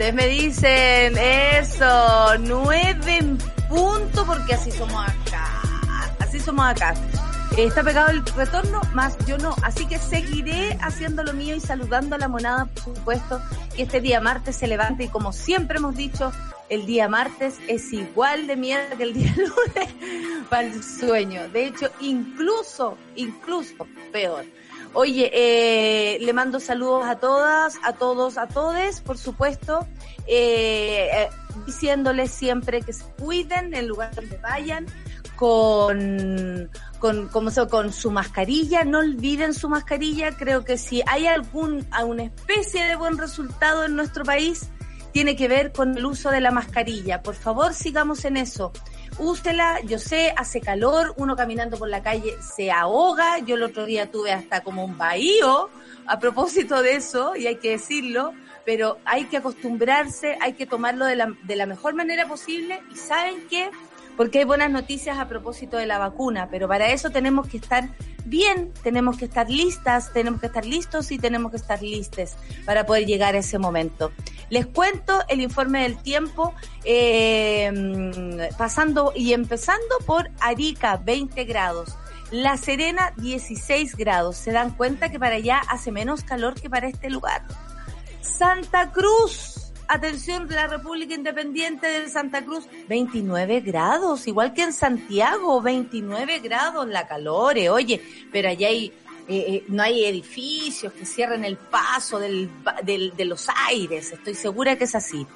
Ustedes me dicen eso, nueve en punto, porque así somos acá. Así somos acá. Está pegado el retorno, más yo no. Así que seguiré haciendo lo mío y saludando a la monada, por supuesto, que este día martes se levante y como siempre hemos dicho, el día martes es igual de mierda que el día lunes para el sueño. De hecho, incluso, incluso peor. Oye, eh, le mando saludos a todas, a todos, a todes, por supuesto, eh, eh, diciéndoles siempre que se cuiden en el lugar donde vayan, con, con, como se, con su mascarilla, no olviden su mascarilla, creo que si hay algún, alguna especie de buen resultado en nuestro país, tiene que ver con el uso de la mascarilla. Por favor, sigamos en eso úsela, yo sé, hace calor, uno caminando por la calle se ahoga, yo el otro día tuve hasta como un bahío a propósito de eso, y hay que decirlo, pero hay que acostumbrarse, hay que tomarlo de la, de la mejor manera posible, y ¿saben qué? Porque hay buenas noticias a propósito de la vacuna, pero para eso tenemos que estar bien, tenemos que estar listas, tenemos que estar listos y tenemos que estar listes para poder llegar a ese momento. Les cuento el informe del tiempo, eh, pasando y empezando por Arica, 20 grados. La Serena, 16 grados. ¿Se dan cuenta que para allá hace menos calor que para este lugar? Santa Cruz, atención, la República Independiente de Santa Cruz, 29 grados, igual que en Santiago, 29 grados, la calor, eh, oye, pero allá hay, eh, eh, no hay edificios que cierren el paso de los aires, estoy segura que es así.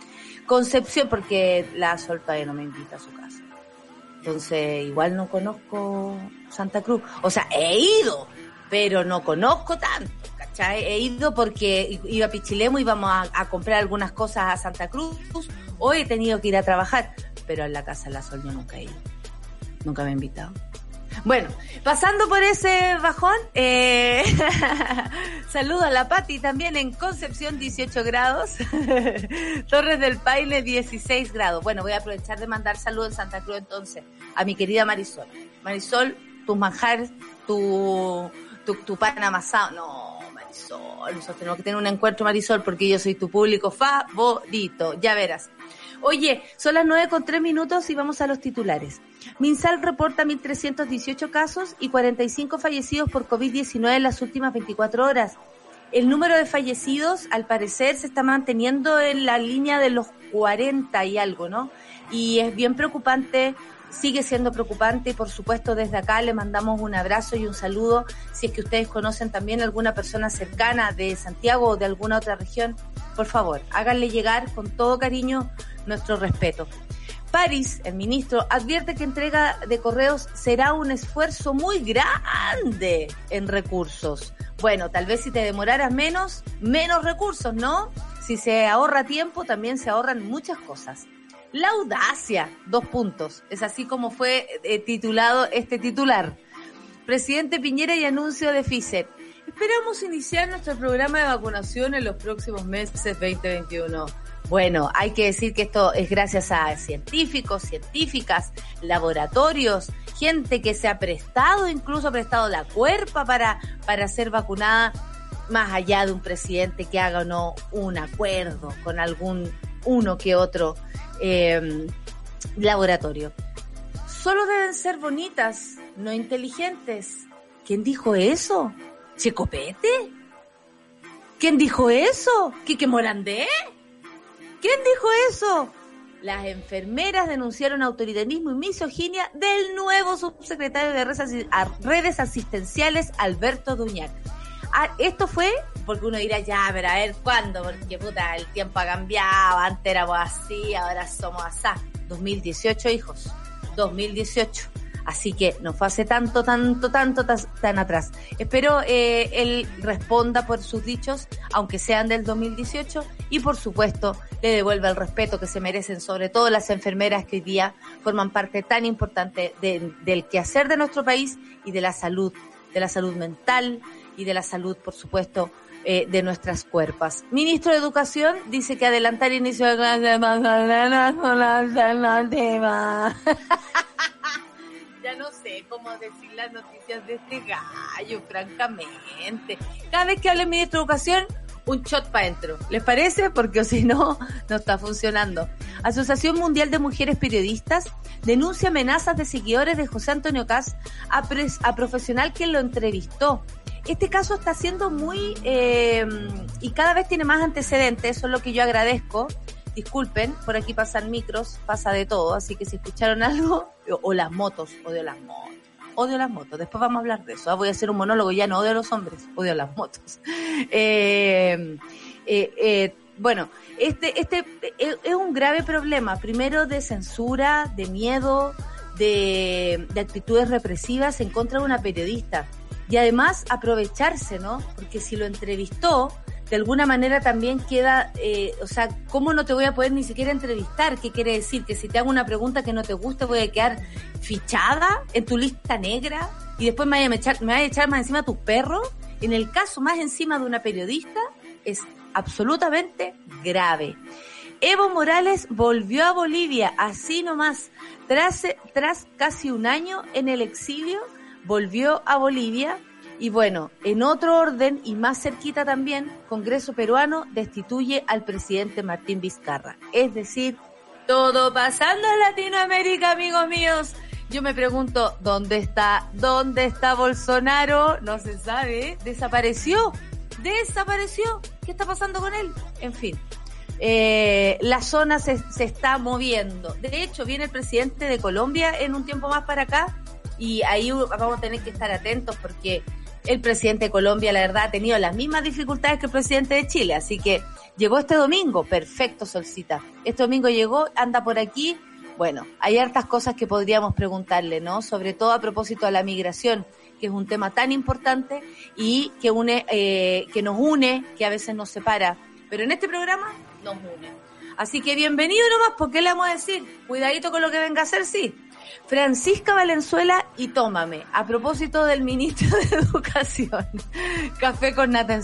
Concepción, porque la Sol no me invita a su casa. Entonces, igual no conozco Santa Cruz. O sea, he ido, pero no conozco tanto. ¿Cachai? He ido porque iba a Pichilemu, íbamos a, a comprar algunas cosas a Santa Cruz. Hoy he tenido que ir a trabajar, pero en la casa de la Sol yo nunca he ido. Nunca me he invitado. Bueno, pasando por ese bajón, eh, saludo a la Pati también en Concepción 18 grados, Torres del Paine 16 grados. Bueno, voy a aprovechar de mandar saludos en Santa Cruz entonces a mi querida Marisol. Marisol, tus manjares, tu, tu, tu pan amasado. No, Marisol, nosotros tenemos que tener un encuentro Marisol porque yo soy tu público favorito, ya verás. Oye, son las nueve con tres minutos y vamos a los titulares. Minsal reporta 1.318 casos y 45 fallecidos por COVID-19 en las últimas 24 horas. El número de fallecidos, al parecer, se está manteniendo en la línea de los 40 y algo, ¿no? Y es bien preocupante, sigue siendo preocupante y por supuesto desde acá le mandamos un abrazo y un saludo si es que ustedes conocen también alguna persona cercana de Santiago o de alguna otra región, por favor, háganle llegar con todo cariño nuestro respeto. París, el ministro, advierte que entrega de correos será un esfuerzo muy grande en recursos. Bueno, tal vez si te demoraras menos, menos recursos, ¿no? Si se ahorra tiempo, también se ahorran muchas cosas. La audacia, dos puntos. Es así como fue eh, titulado este titular. Presidente Piñera y anuncio de Pfizer. Esperamos iniciar nuestro programa de vacunación en los próximos meses 2021. Bueno, hay que decir que esto es gracias a científicos, científicas, laboratorios, gente que se ha prestado, incluso ha prestado la cuerpa para, para ser vacunada, más allá de un presidente que haga o no un acuerdo con algún uno que otro eh, laboratorio. Solo deben ser bonitas, no inteligentes. ¿Quién dijo eso? ¿Checopete? ¿Quién dijo eso? ¿Quique Morandé? ¿Quién dijo eso? Las enfermeras denunciaron autoritarismo y misoginia del nuevo subsecretario de redes asistenciales, Alberto Duñac. Ah, esto fue porque uno dirá, ya, pero a ver cuándo, porque puta, el tiempo ha cambiado, antes éramos así, ahora somos así. 2018, hijos, 2018. Así que no fue hace tanto, tanto, tanto, tan, atrás. Espero eh, él responda por sus dichos, aunque sean del 2018, y por supuesto le devuelva el respeto que se merecen, sobre todo las enfermeras que hoy día forman parte tan importante del quehacer de nuestro país y de la salud, de la salud mental y de la salud, por supuesto, eh, de nuestras cuerpas. Ministro de Educación dice que adelantar inicio de clase con la alternativa. ya no sé cómo decir las noticias de este gallo, francamente. Cada vez que hable el ministro de Educación, un shot para adentro. ¿Les parece? Porque si no, no está funcionando. Asociación Mundial de Mujeres Periodistas denuncia amenazas de seguidores de José Antonio Cas a, a profesional que lo entrevistó. Este caso está siendo muy eh, y cada vez tiene más antecedentes, eso es lo que yo agradezco. Disculpen, por aquí pasan micros, pasa de todo, así que si escucharon algo, o, las motos, odio las motos, odio las motos, después vamos a hablar de eso, ¿ah? voy a hacer un monólogo, ya no odio a los hombres, odio las motos. Eh, eh, bueno, este, este es un grave problema, primero de censura, de miedo, de, de actitudes represivas en contra de una periodista y además aprovecharse, ¿no? Porque si lo entrevistó, de alguna manera también queda, eh, o sea, ¿cómo no te voy a poder ni siquiera entrevistar? ¿Qué quiere decir? Que si te hago una pregunta que no te guste, voy a quedar fichada en tu lista negra y después me voy a echar, me a echar más encima a tu perro. En el caso más encima de una periodista, es absolutamente grave. Evo Morales volvió a Bolivia, así nomás, tras, tras casi un año en el exilio volvió a Bolivia y bueno, en otro orden y más cerquita también, Congreso peruano destituye al presidente Martín Vizcarra. Es decir, todo pasando en Latinoamérica, amigos míos. Yo me pregunto, ¿dónde está? ¿Dónde está Bolsonaro? No se sabe. Desapareció. Desapareció. ¿Qué está pasando con él? En fin. Eh, la zona se, se está moviendo. De hecho, viene el presidente de Colombia en un tiempo más para acá y ahí vamos a tener que estar atentos porque el presidente de Colombia, la verdad, ha tenido las mismas dificultades que el presidente de Chile, así que llegó este domingo, perfecto, Solcita. Este domingo llegó, anda por aquí. Bueno, hay hartas cosas que podríamos preguntarle, ¿no? Sobre todo a propósito de la migración, que es un tema tan importante y que une, eh, que nos une, que a veces nos separa. Pero en este programa nos une. Así que bienvenido nomás, porque le vamos a decir, cuidadito con lo que venga a hacer, sí. Francisca Valenzuela y Tómame, a propósito del ministro de Educación. Café con nata.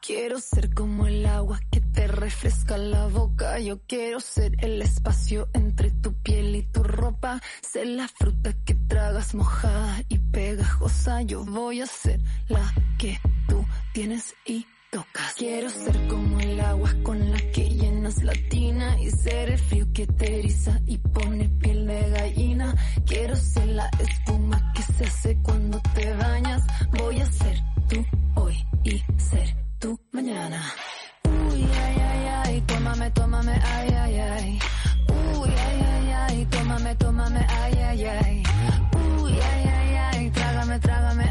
Quiero ser como el agua que te refresca la boca. Yo quiero ser el espacio entre tu piel y tu ropa. Ser la fruta que tragas mojada y pegajosa. Yo voy a ser la que tú tienes y Quiero ser como el agua con la que llenas la tina y ser el frío que te eriza y pone piel de gallina. Quiero ser la espuma que se hace cuando te bañas. Voy a ser tú hoy y ser tú mañana. Uy, ay, ay, ay, tómame, tómame, ay, ay, ay. Uy, ay, ay, ay, tómame, tómame, ay, ay, ay. Uy, ay, ay, ay, trágame, trágame,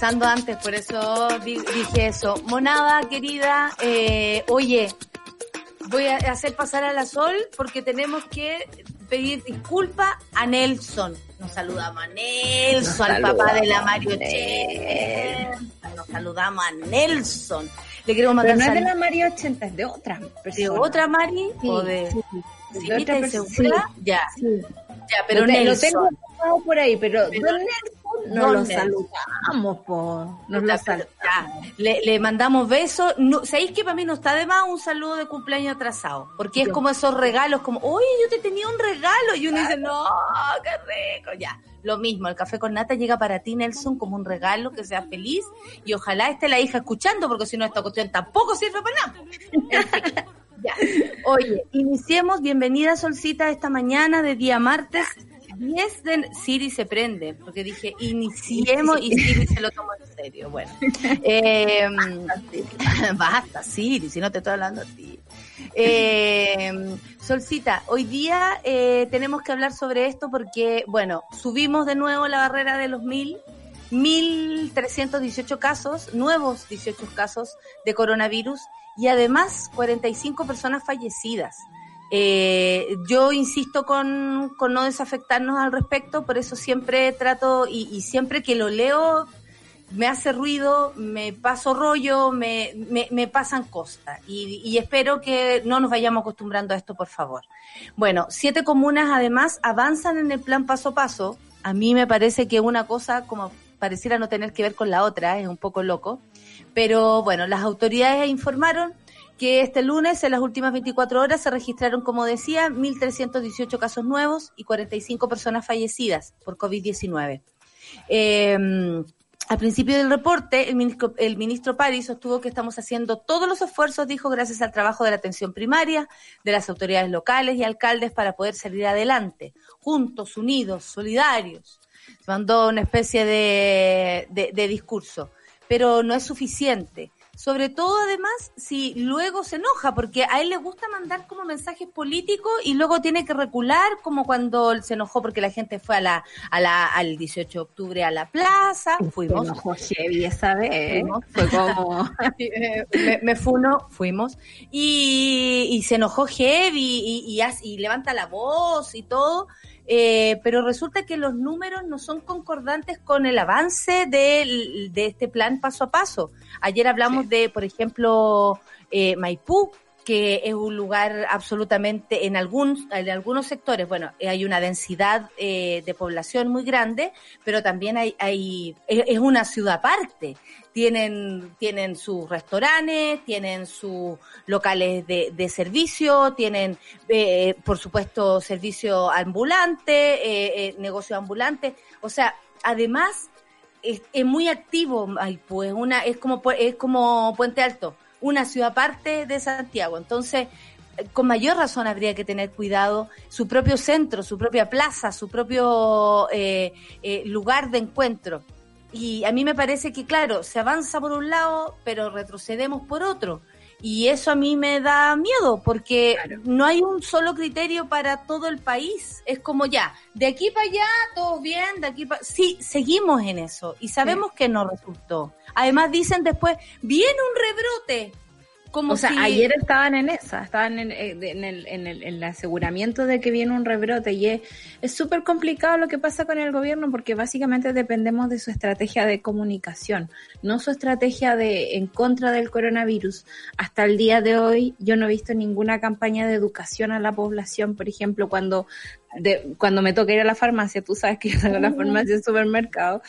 conversando antes, por eso di- dije eso. Monada, querida, eh, oye, voy a hacer pasar a la Sol porque tenemos que pedir disculpas a Nelson. Nos saludamos a Nelson, al papá de la Mario. Nos saludamos a Nelson. Le queremos Pero no es de la María 80, es de otra persona. ¿De otra Mari? Sí, ¿O de.? sí, ¿Sí, de otra ¿Estás persona. segura? Ya, pero te- lo tengo por ahí, pero, Pero- don Nelson nos Don lo Nelson. saludamos, po. Nos Ya, lo pero- saludamos. le, le mandamos besos. No, ¿Sabéis que para mí no está de más un saludo de cumpleaños atrasado? Porque es como esos regalos, como, oye, yo te tenía un regalo. Y uno dice, no, qué rico. Ya, lo mismo, el café con nata llega para ti, Nelson, como un regalo, que seas feliz. Y ojalá esté la hija escuchando, porque si no, esta cuestión tampoco sirve para nada. Ya. Oye, iniciemos. Bienvenida, Solcita, esta mañana de día martes. 10 de... Siri se prende, porque dije, iniciemos y Siri se lo tomó en serio. Bueno. Eh, basta, Siri, si no te estoy hablando a ti. Eh, Solcita, hoy día eh, tenemos que hablar sobre esto porque, bueno, subimos de nuevo la barrera de los mil, 1.318 casos, nuevos 18 casos de coronavirus y además 45 personas fallecidas. Eh, yo insisto con, no desafectarnos al respecto, por eso siempre trato y, y siempre que lo leo me hace ruido, me paso rollo, me, me, me pasan cosas y, y espero que no nos vayamos acostumbrando a esto, por favor. Bueno, siete comunas además avanzan en el plan paso a paso. A mí me parece que una cosa como pareciera no tener que ver con la otra, es un poco loco. Pero bueno, las autoridades informaron que este lunes, en las últimas 24 horas, se registraron, como decía, 1.318 casos nuevos y 45 personas fallecidas por COVID-19. Eh, al principio del reporte, el ministro, el ministro París sostuvo que estamos haciendo todos los esfuerzos, dijo, gracias al trabajo de la atención primaria, de las autoridades locales y alcaldes para poder salir adelante, juntos, unidos, solidarios. Se mandó una especie de discurso, pero no es suficiente. Sobre todo, además, si luego se enoja, porque a él le gusta mandar como mensajes políticos y luego tiene que recular, como cuando se enojó porque la gente fue a la, a la, al 18 de octubre a la plaza. Fuimos. Se enojó heavy esa vez. Fue como... Eh, me, me funo, fuimos, y, y se enojó heavy y, y, y levanta la voz y todo, eh, pero resulta que los números no son concordantes con el avance del- de, este plan paso a paso. Ayer hablamos de, por ejemplo, eh, Maipú, que es un lugar absolutamente en algún en algunos sectores bueno eh, hay una densidad eh, de población muy grande pero también hay hay es, una ciudad aparte. Tienen tienen sus restaurantes tienen sus locales de, de servicio tienen eh, por supuesto servicio ambulante eh, negocio ambulante. O sea además es, es muy activo Maipú es una es como es como Puente Alto una ciudad aparte de Santiago. Entonces, eh, con mayor razón habría que tener cuidado su propio centro, su propia plaza, su propio eh, eh, lugar de encuentro. Y a mí me parece que, claro, se avanza por un lado, pero retrocedemos por otro. Y eso a mí me da miedo porque no hay un solo criterio para todo el país. Es como ya, de aquí para allá, todo bien, de aquí para... Sí, seguimos en eso y sabemos que no resultó. Además dicen después, viene un rebrote o sea, ayer estaban en esa, estaban en, eh, en, el, en, el, en, el, aseguramiento de que viene un rebrote y es súper complicado lo que pasa con el gobierno porque básicamente dependemos de su estrategia de comunicación, no su estrategia de en contra del coronavirus. Hasta el día de hoy yo no he visto ninguna campaña de educación a la población, por ejemplo, cuando de, cuando me toca ir a la farmacia, tú sabes que yo salgo a la farmacia del supermercado.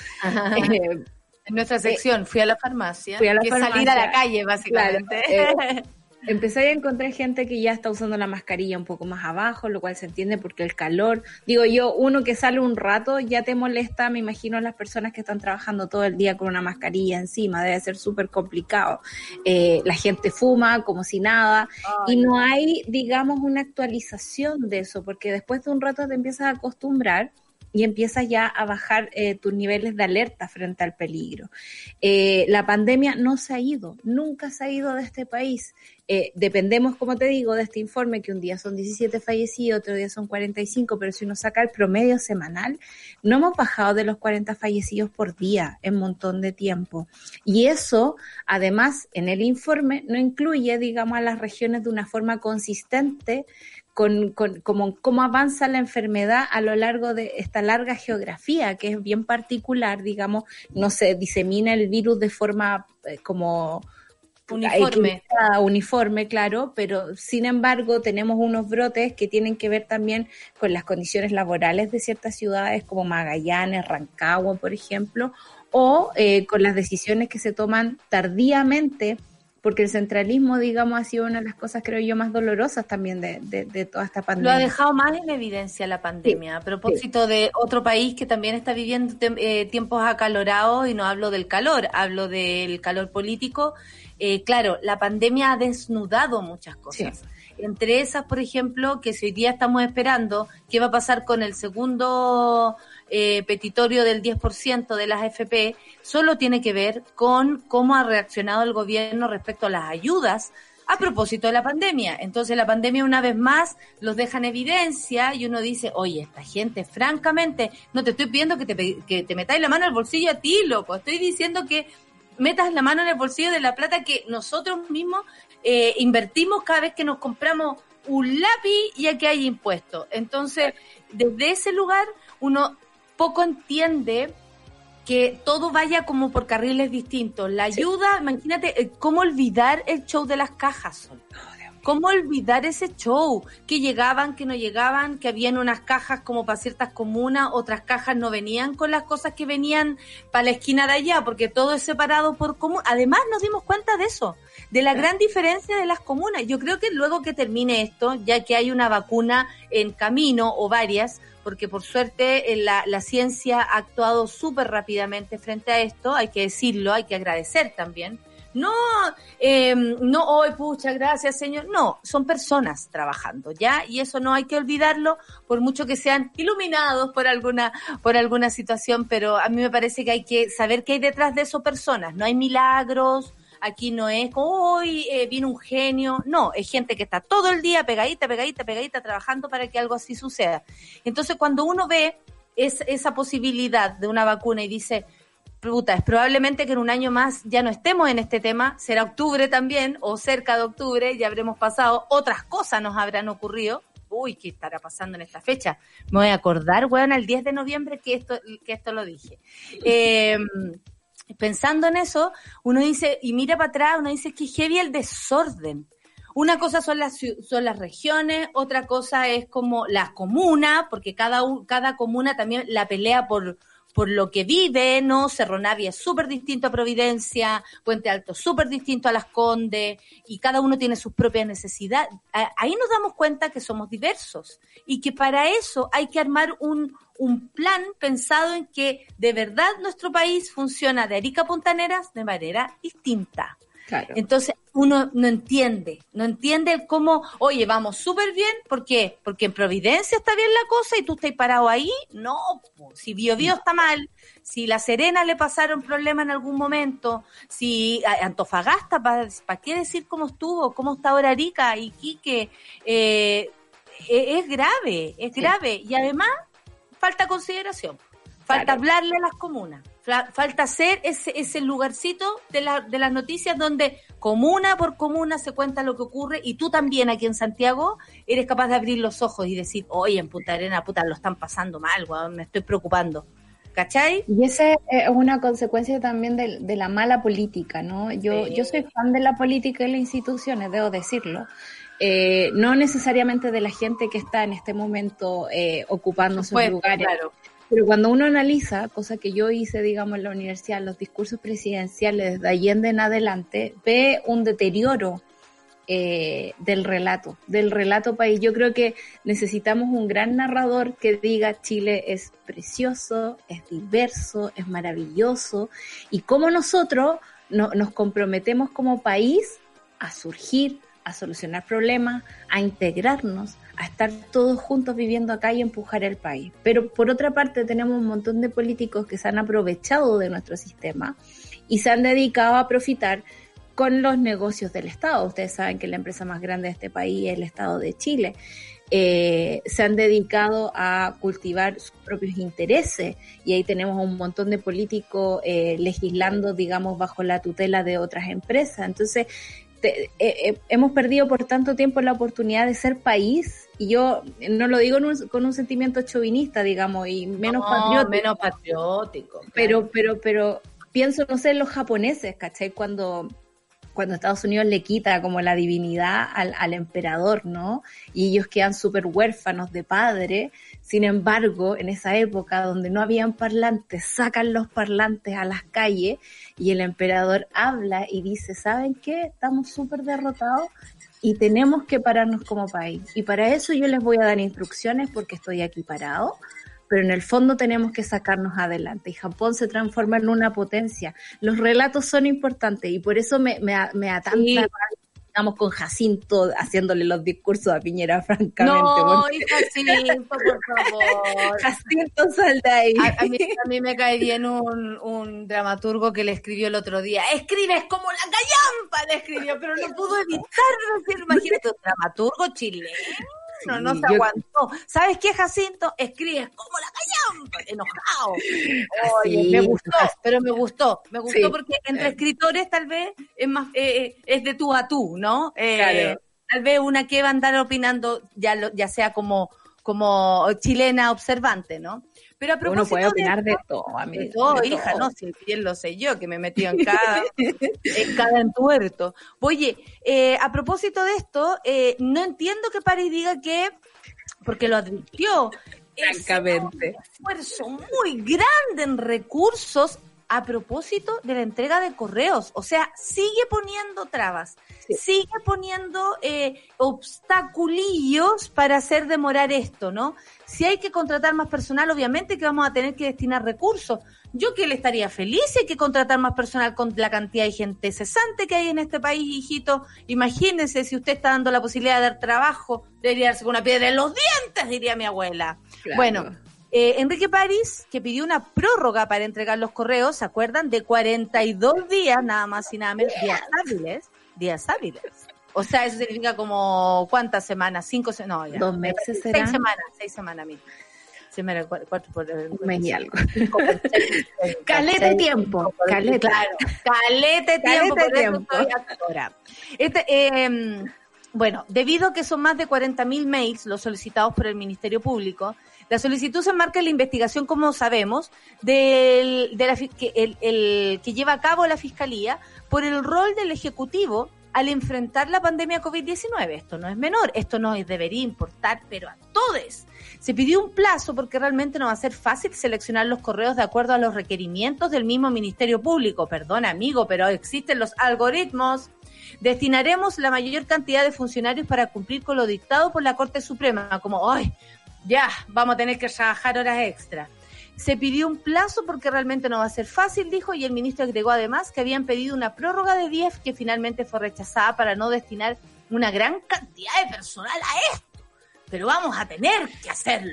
Eh, en nuestra sección, fui a la farmacia. Fui a la farmacia. salir a la calle, básicamente. Eh, empecé a encontrar gente que ya está usando la mascarilla un poco más abajo, lo cual se entiende porque el calor, digo yo, uno que sale un rato ya te molesta, me imagino las personas que están trabajando todo el día con una mascarilla encima, debe ser súper complicado. Eh, la gente fuma como si nada y no hay, digamos, una actualización de eso, porque después de un rato te empiezas a acostumbrar y empiezas ya a bajar eh, tus niveles de alerta frente al peligro. Eh, la pandemia no se ha ido, nunca se ha ido de este país. Eh, dependemos, como te digo, de este informe que un día son 17 fallecidos, otro día son 45, pero si uno saca el promedio semanal, no hemos bajado de los 40 fallecidos por día en un montón de tiempo. Y eso, además, en el informe no incluye, digamos, a las regiones de una forma consistente con, con como, cómo avanza la enfermedad a lo largo de esta larga geografía, que es bien particular, digamos, no se disemina el virus de forma eh, como uniforme. uniforme, claro, pero sin embargo tenemos unos brotes que tienen que ver también con las condiciones laborales de ciertas ciudades como Magallanes, Rancagua, por ejemplo, o eh, con las decisiones que se toman tardíamente porque el centralismo, digamos, ha sido una de las cosas, creo yo, más dolorosas también de, de, toda esta pandemia. Lo ha dejado más en evidencia la pandemia. a propósito de otro país que también está viviendo eh, tiempos acalorados, y no hablo del calor, hablo del calor político. Eh, claro, la pandemia ha desnudado muchas cosas. Entre esas, por ejemplo, que si hoy día estamos esperando qué va a pasar con el segundo eh, petitorio del 10% de las FP solo tiene que ver con cómo ha reaccionado el gobierno respecto a las ayudas a propósito de la pandemia. Entonces la pandemia una vez más los deja en evidencia y uno dice, oye, esta gente, francamente, no te estoy pidiendo que te, que te metáis la mano al bolsillo a ti, loco. Estoy diciendo que metas la mano en el bolsillo de la plata que nosotros mismos eh, invertimos cada vez que nos compramos un lápiz y aquí hay impuestos. Entonces, desde ese lugar uno poco entiende que todo vaya como por carriles distintos. La ayuda, imagínate, eh, ¿cómo olvidar el show de las cajas? ¿Cómo olvidar ese show? Que llegaban, que no llegaban, que habían unas cajas como para ciertas comunas, otras cajas no venían con las cosas que venían para la esquina de allá, porque todo es separado por común. Además nos dimos cuenta de eso, de la gran diferencia de las comunas. Yo creo que luego que termine esto, ya que hay una vacuna en camino o varias, porque por suerte eh, la, la ciencia ha actuado súper rápidamente frente a esto, hay que decirlo, hay que agradecer también. No, eh, no, hoy, pucha, gracias, señor. No, son personas trabajando, ¿ya? Y eso no hay que olvidarlo, por mucho que sean iluminados por alguna, por alguna situación, pero a mí me parece que hay que saber qué hay detrás de esas personas. No hay milagros, aquí no es hoy eh, viene un genio, no, es gente que está todo el día pegadita, pegadita, pegadita, trabajando para que algo así suceda. Entonces, cuando uno ve es, esa posibilidad de una vacuna y dice, puta, es probablemente que en un año más ya no estemos en este tema, será octubre también, o cerca de octubre, ya habremos pasado, otras cosas nos habrán ocurrido. Uy, ¿qué estará pasando en esta fecha? Me voy a acordar, weón, el 10 de noviembre que esto, que esto lo dije. Eh, pensando en eso, uno dice, y mira para atrás, uno dice que heavy el desorden. Una cosa son las, son las regiones, otra cosa es como las comunas, porque cada, cada comuna también la pelea por, por lo que vive, ¿no? Cerro Navia es súper distinto a Providencia, Puente Alto súper distinto a Las Condes, y cada uno tiene sus propias necesidades. Ahí nos damos cuenta que somos diversos y que para eso hay que armar un, un plan pensado en que de verdad nuestro país funciona de Arica Puntaneras de manera distinta. Entonces uno no entiende, no entiende cómo, oye, vamos súper bien, ¿por qué? Porque en Providencia está bien la cosa y tú estás parado ahí. No, si Bio Bio está mal, si La Serena le pasaron problemas en algún momento, si Antofagasta, ¿para qué decir cómo estuvo? ¿Cómo está ahora Arica y Quique? Eh, e, es grave, es grave. Y además, falta consideración. Falta hablarle a las comunas. Falta hacer ese, ese lugarcito de, la, de las noticias donde comuna por comuna se cuenta lo que ocurre y tú también aquí en Santiago eres capaz de abrir los ojos y decir, oye, en Punta Arena, puta, lo están pasando mal, me estoy preocupando. ¿Cachai? Y esa es una consecuencia también de, la mala política, ¿no? Yo, yo soy fan de la política y las instituciones, debo decirlo. Eh, no necesariamente de la gente que está en este momento eh, ocupando sus lugares. Pero cuando uno analiza, cosa que yo hice, digamos, en la universidad, los discursos presidenciales de Allende en adelante, ve un deterioro eh, del relato, del relato país. Yo creo que necesitamos un gran narrador que diga Chile es precioso, es diverso, es maravilloso, y cómo nosotros nos comprometemos como país a surgir, a solucionar problemas, a integrarnos, a estar todos juntos viviendo acá y empujar el país. Pero por otra parte tenemos un montón de políticos que se han aprovechado de nuestro sistema y se han dedicado a profitar con los negocios del Estado. Ustedes saben que la empresa más grande de este país es el Estado de Chile. Eh, se han dedicado a cultivar sus propios intereses y ahí tenemos un montón de políticos eh, legislando, digamos, bajo la tutela de otras empresas. Entonces, eh, eh, hemos perdido por tanto tiempo la oportunidad de ser país y yo no lo digo con un sentimiento chauvinista, digamos, y menos patriótico. Menos patriótico. Pero, pero, pero pienso, no sé, en los japoneses, ¿cachai? Cuando cuando Estados Unidos le quita como la divinidad al, al emperador, ¿no? Y ellos quedan súper huérfanos de padre. Sin embargo, en esa época donde no habían parlantes, sacan los parlantes a las calles y el emperador habla y dice, ¿saben qué? Estamos súper derrotados y tenemos que pararnos como país. Y para eso yo les voy a dar instrucciones porque estoy aquí parado pero en el fondo tenemos que sacarnos adelante y Japón se transforma en una potencia. Los relatos son importantes y por eso me, me, me atanta digamos, con Jacinto haciéndole los discursos a Piñera, francamente. No, Jacinto, por favor. Jacinto, sal de ahí. A, mí, me cae bien un, un, dramaturgo que le escribió el otro día, escribes como la callampa, le escribió, pero no pudo evitar decir, imagínate, un dramaturgo chileno no, no se aguantó. ¿Sabes qué, Jacinto? Escribes como la callampa, enojado. Oye, me gustó, pero me gustó. Me gustó porque entre escritores tal vez es más, eh, eh, es de tú a tú, ¿no? Eh, tal vez una que va a andar opinando, ya, lo, ya sea como, como chilena observante, ¿no? Pero a propósito Uno puede opinar de, todo, a mí. De todo, hija, no, si bien lo sé yo, que me metí en cada, en cada entuerto. Oye, eh, a propósito de esto, eh, no entiendo que París diga que, porque lo advirtió, Francamente. Es un esfuerzo muy grande en recursos a propósito de la entrega de correos. O sea, sigue poniendo trabas, sigue poniendo eh, obstaculillos para hacer demorar esto, ¿no? Si hay que contratar más personal, obviamente que vamos a tener que destinar recursos. Yo que le estaría feliz si hay que contratar más personal con la cantidad de gente cesante que hay en este país, hijito. Imagínense si usted está dando la posibilidad de dar trabajo, debería darse con una piedra en los dientes, diría mi abuela. Bueno, eh, Enrique París, que pidió una prórroga para entregar los correos, ¿se acuerdan? De 42 días, nada más y nada menos, días hábiles, días hábiles. O sea, eso significa como cuántas semanas, cinco semanas, no, ya. Dos meses Seis semanas, seis semanas, mira. me cuatro por un mes y algo. calete tiempo. Calete. Claro, calete tiempo. Calete tiempo. Este, eh, bueno, debido a que son más de 40.000 mails los solicitados por el Ministerio Público, la solicitud se enmarca en la investigación, como sabemos, del, de la, que, lleva a cabo la Fiscalía por el rol del Ejecutivo al enfrentar la pandemia COVID-19. Esto no es menor, esto nos debería importar, pero a todos. Se pidió un plazo porque realmente no va a ser fácil seleccionar los correos de acuerdo a los requerimientos del mismo Ministerio Público. Perdón, amigo, pero existen los algoritmos. Destinaremos la mayor cantidad de funcionarios para cumplir con lo dictado por la Corte Suprema, como, ay, ya, vamos a tener que trabajar horas extra. se pidió un plazo porque realmente no va a ser fácil, dijo, y el ministro agregó además que habían pedido una prórroga de 10 que finalmente fue rechazada para no destinar una gran cantidad de personal a esto. Pero vamos a tener que hacerlo.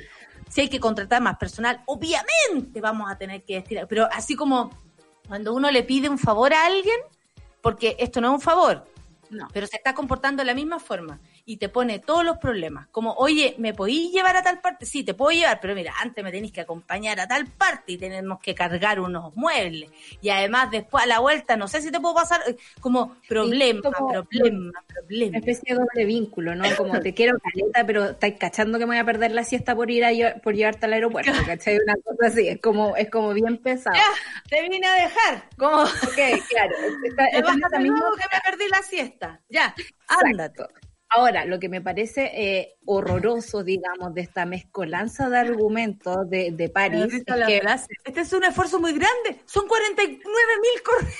Si hay que contratar más personal, obviamente vamos a tener que destinar. Pero así como cuando uno le pide un favor a alguien, porque esto no es un favor, no. pero se está comportando de la misma forma y te pone todos los problemas. Como, oye, ¿me podéis llevar a tal parte? Sí, te puedo llevar, pero mira, antes me tenéis que acompañar a tal parte y tenemos que cargar unos muebles. Y además, después a la vuelta, no sé si te puedo pasar, eh, como problema, problema, problema. Una especie de doble vínculo, ¿no? Como te quiero caleta, pero estáis cachando que me voy a perder la siesta por ir a por llevarte al aeropuerto, ¿cachai? Una cosa así, es como, es como bien pesado. Ya, te vine a dejar. Como, ok, claro. Está, está, que me perdí la siesta. Ya, ándate. Ahora, lo que me parece eh, horroroso, digamos, de esta mezcolanza de argumentos de, de París. Es que, este es un esfuerzo muy grande. Son 49 mil correos.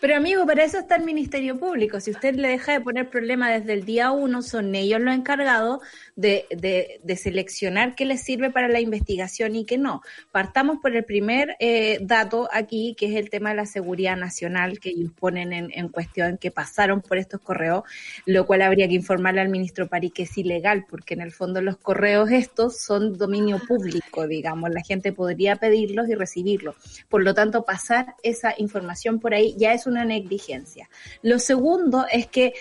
Pero amigo, para eso está el Ministerio Público. Si usted le deja de poner problema desde el día uno, son ellos los encargados de, de, de, seleccionar qué les sirve para la investigación y qué no. Partamos por el primer eh, dato aquí, que es el tema de la seguridad nacional, que ellos ponen en, en, cuestión, que pasaron por estos correos, lo cual habría que informarle al ministro París que es ilegal, porque en el fondo los correos estos son dominio público, digamos, la gente podría pedirlos y recibirlos. Por lo tanto, pasar esa información por ahí ya es una negligencia. Lo segundo es que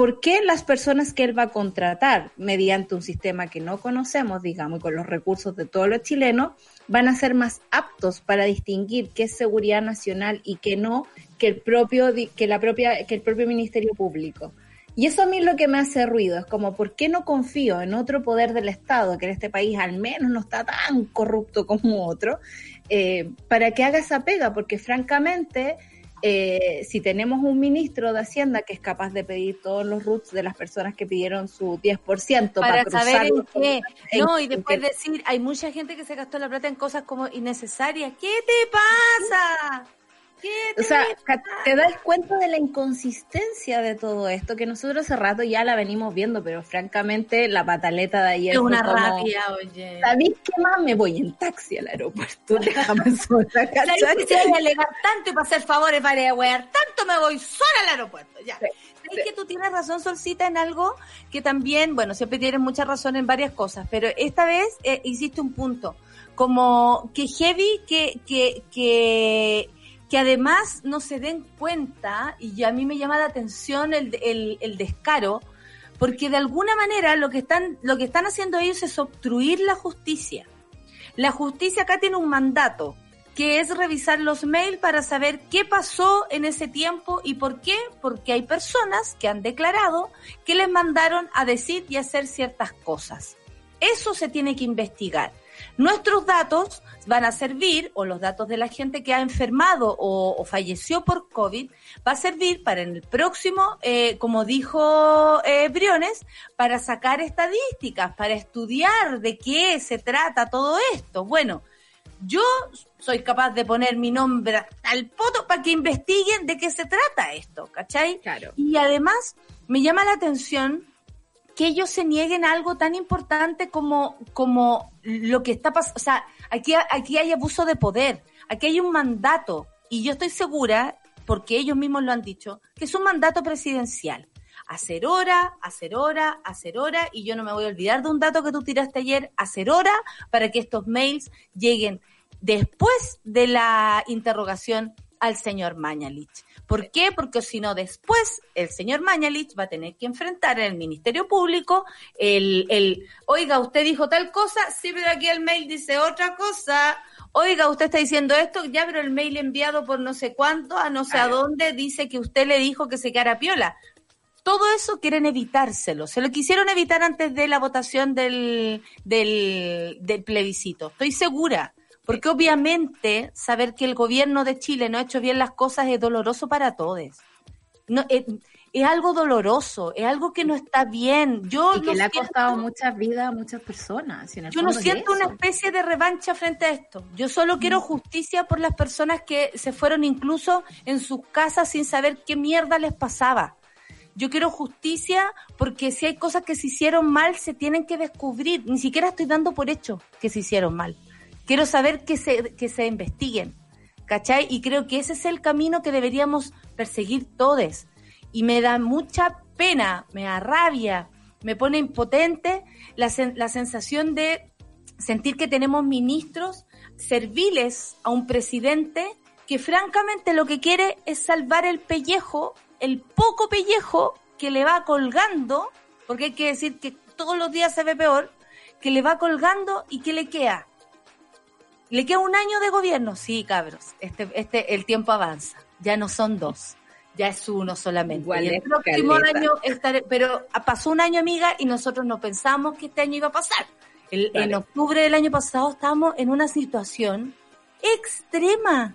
¿Por qué las personas que él va a contratar mediante un sistema que no conocemos, digamos, y con los recursos de todos los chilenos, van a ser más aptos para distinguir qué es seguridad nacional y qué no que el propio que la propia que el propio Ministerio Público? Y eso a mí es lo que me hace ruido, es como, ¿por qué no confío en otro poder del Estado, que en este país al menos no está tan corrupto como otro, eh, para que haga esa pega? Porque francamente, eh, si tenemos un ministro de Hacienda que es capaz de pedir todos los roots de las personas que pidieron su 10% para, para saber en qué, no, y después decir, hay mucha gente que se gastó la plata en cosas como innecesarias. ¿Qué te pasa? O sea, te das cuenta de la inconsistencia de todo esto, que nosotros hace rato ya la venimos viendo, pero francamente la pataleta de ayer. Es una rabia, oye. ¿Sabéis qué más? Me voy en taxi al aeropuerto, déjame sola, ¿cachai? Si hay alegar tanto y para hacer favores para ir a tanto me voy sola al aeropuerto, ya. Es que tú tienes razón, Solcita, en algo que también, bueno, siempre tienes mucha razón en varias cosas, pero esta vez eh, hiciste un punto, como que heavy, que, que, que que además no se den cuenta, y a mí me llama la atención el, el, el, descaro, porque de alguna manera lo que, están, lo que están haciendo ellos es obstruir la justicia. La justicia acá tiene un mandato, que es revisar los mails para saber qué pasó en ese tiempo y por qué, porque hay personas que han declarado que les mandaron a decir y hacer ciertas cosas. Eso se tiene que investigar. Nuestros datos van a servir, o los datos de la gente que ha enfermado o, falleció por COVID, va a servir para en el próximo, eh, como dijo eh, Briones, para sacar estadísticas, para estudiar de qué se trata todo esto. Bueno, yo soy capaz de poner mi nombre al poto para que investiguen de qué se trata esto, ¿cachai? Claro. Y además me llama la atención que ellos se nieguen algo tan importante como, como lo que está pasando. O sea, aquí, aquí hay abuso de poder, aquí hay un mandato, y yo estoy segura, porque ellos mismos lo han dicho, que es un mandato presidencial. Hacer hora, hacer hora, hacer hora, y yo no me voy a olvidar de un dato que tú tiraste ayer, hacer hora para que estos mails lleguen después de la interrogación al señor Mañalich. ¿Por qué? Porque si no, después el señor Mañalich va a tener que enfrentar en el Ministerio Público el, el, oiga, usted dijo tal cosa, sí, pero aquí el mail dice otra cosa. Oiga, usted está diciendo esto, ya, pero el mail enviado por no sé cuánto, a no sé a, dónde, dice que usted le dijo que se quedara piola. Todo eso quieren evitárselo. Se lo quisieron evitar antes de la votación del, del, del plebiscito. Estoy segura. Porque obviamente saber que el gobierno de Chile no ha hecho bien las cosas es doloroso para todos. No, es, es algo doloroso, es algo que no está bien. Yo y que le ha costado muchas vidas a muchas personas. yo no siento una especie de revancha frente a esto. Yo solo quiero mm. justicia por las personas que se fueron incluso en sus casas sin saber qué mierda les pasaba. Yo quiero justicia porque si hay cosas que se hicieron mal, se tienen que descubrir. Ni siquiera estoy dando por hecho que se hicieron mal quiero saber que se, que se investiguen, ¿cachai? Y creo que ese es el camino que deberíamos perseguir todos. Y me da mucha pena, me da rabia, me pone impotente la, la sensación de sentir que tenemos ministros serviles a un presidente que francamente lo que quiere es salvar el pellejo, el poco pellejo que le va colgando, porque hay que decir que todos los días se ve peor, que le va colgando y que le queda. ¿Le queda un año de gobierno? Sí, cabros, este, este, el tiempo avanza, ya no son dos, ya es uno solamente. Igual el próximo caleta. año estaré, pero pasó un año, amiga, y nosotros no pensamos que este año iba a pasar. El- En octubre del año pasado estábamos en una situación extrema.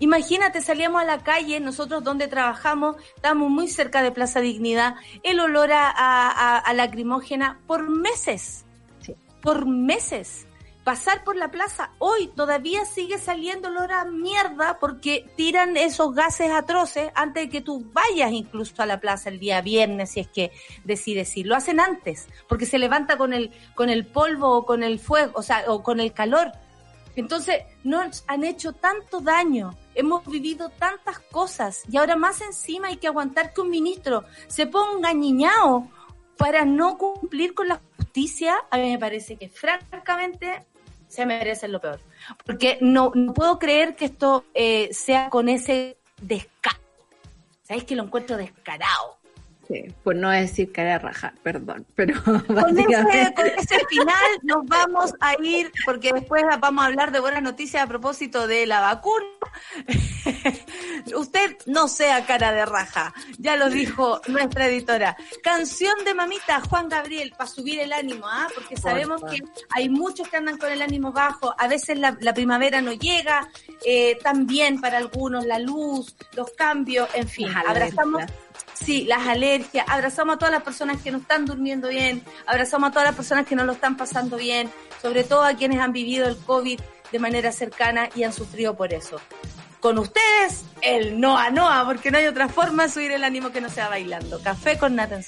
Imagínate, salíamos a la calle, nosotros donde trabajamos, estábamos muy cerca de Plaza Dignidad, el olor a, a, a- a lacrimógena por meses, Sí. por meses. Pasar por la plaza, hoy todavía sigue saliendo olor a mierda porque tiran esos gases atroces antes de que tú vayas incluso a la plaza el día viernes, si es que decides ir. Lo hacen antes, porque se levanta con el, con el polvo o con el fuego, o sea, o con el calor. Entonces, nos han hecho tanto daño, hemos vivido tantas cosas y ahora más encima hay que aguantar que un ministro se ponga niñao para no cumplir con la justicia. A mí me parece que francamente se merecen lo peor. Porque no, no puedo creer que esto eh, sea con ese descaro. ¿Sabéis que lo encuentro descarado? Sí, por no decir cara raja, perdón, pero Con ese, básicamente con ese final nos vamos a ir, porque después vamos a hablar de buenas noticias a propósito de la vacuna. Usted no sea cara de raja, ya lo dijo nuestra editora. Canción de mamita Juan Gabriel para subir el ánimo, ¿ah? porque sabemos Porfa. que hay muchos que andan con el ánimo bajo, a veces la, la primavera no llega, eh, también para algunos la luz, los cambios, en fin, abrazamos. Sí, las alergias. Abrazamos a todas las personas que no están durmiendo bien. Abrazamos a todas las personas que no lo están pasando bien. Sobre todo a quienes han vivido el COVID de manera cercana y han sufrido por eso. Con ustedes, el Noa Noa, porque no hay otra forma de subir el ánimo que no sea bailando. Café con nata en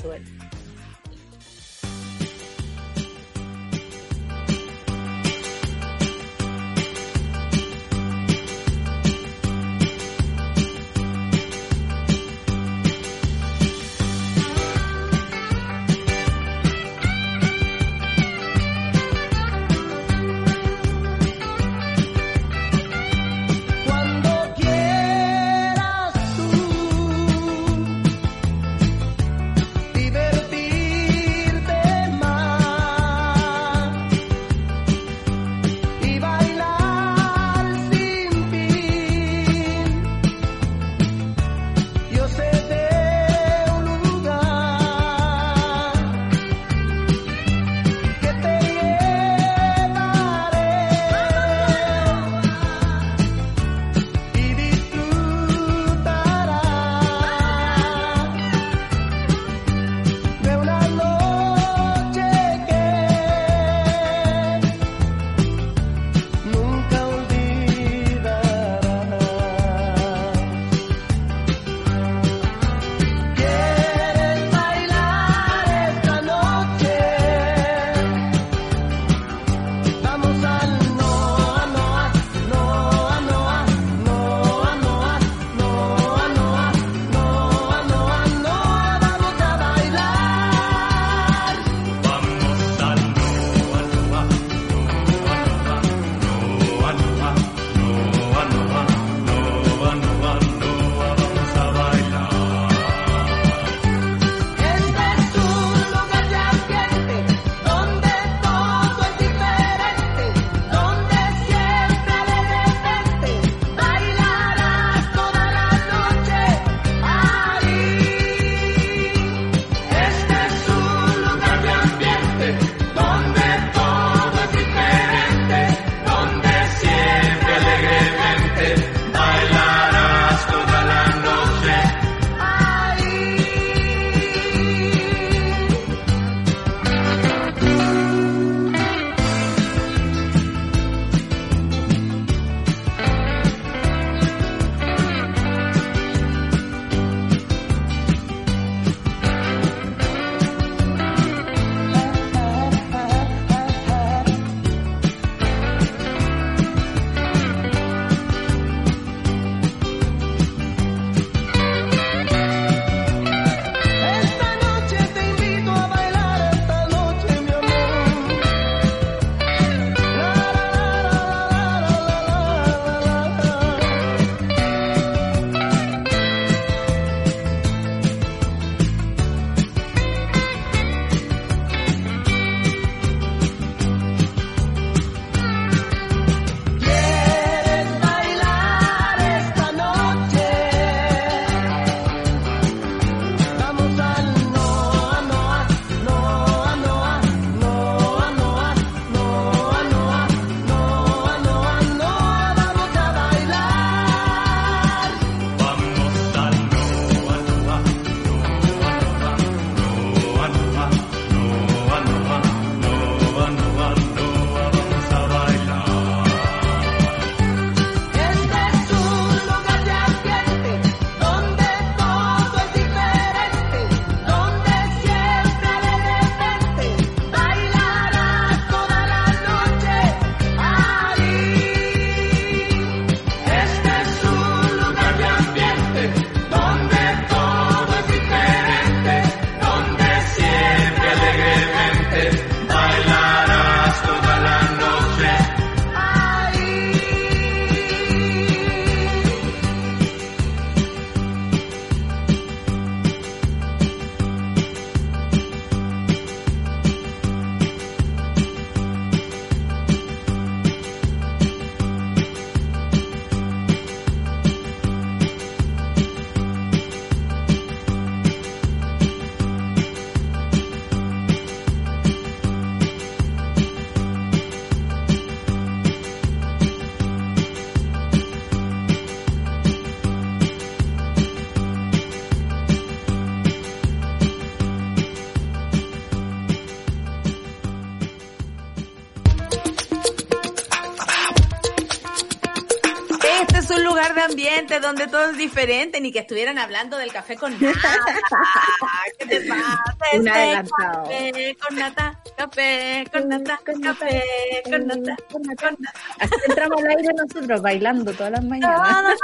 ambiente donde todo es diferente, ni que estuvieran hablando del café con nata. ¿Qué te pasa? Un Este adelantado. Café con nata, café con nata, café con nata, con nata. Así entramos al aire nosotros bailando todas las mañanas. Vamos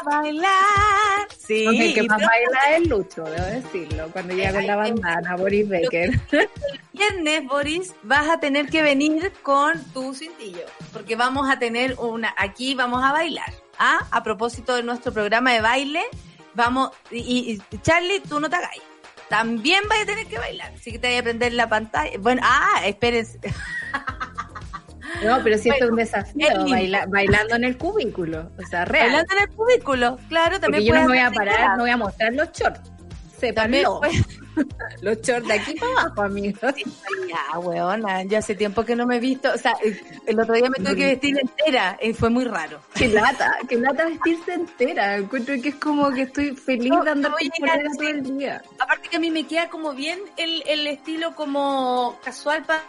a bailar. Sí, Aunque el que más baila es Lucho, debo decirlo, cuando llega con la bandana, Boris Becker. el viernes, Boris, vas a tener que venir con tu cintillo, porque vamos a tener una, aquí vamos a bailar. ¿Ah? A propósito de nuestro programa de baile, vamos, y, y- Charlie, tú no te hagáis. También vas a tener que bailar, así que te voy a prender la pantalla. Bueno, ah, espérense. No, pero si esto es un Bueno, desafío, baila- bailando en el cubículo, o sea, real. Bailando en el cubículo, claro, también Porque yo no me voy a parar, no voy a mostrar los shorts. También Sépanlo. puedes- Los shorts de aquí para abajo, amigos. Ya, weona, yo hace tiempo que no me he visto, o sea, el, otro día me tuve que vestir entera, y fue muy raro. Qué lata, qué lata vestirse entera. Encuentro que es como que estoy feliz No, de andar no todo el día. Aparte que a mí me queda como bien el, el estilo como casual para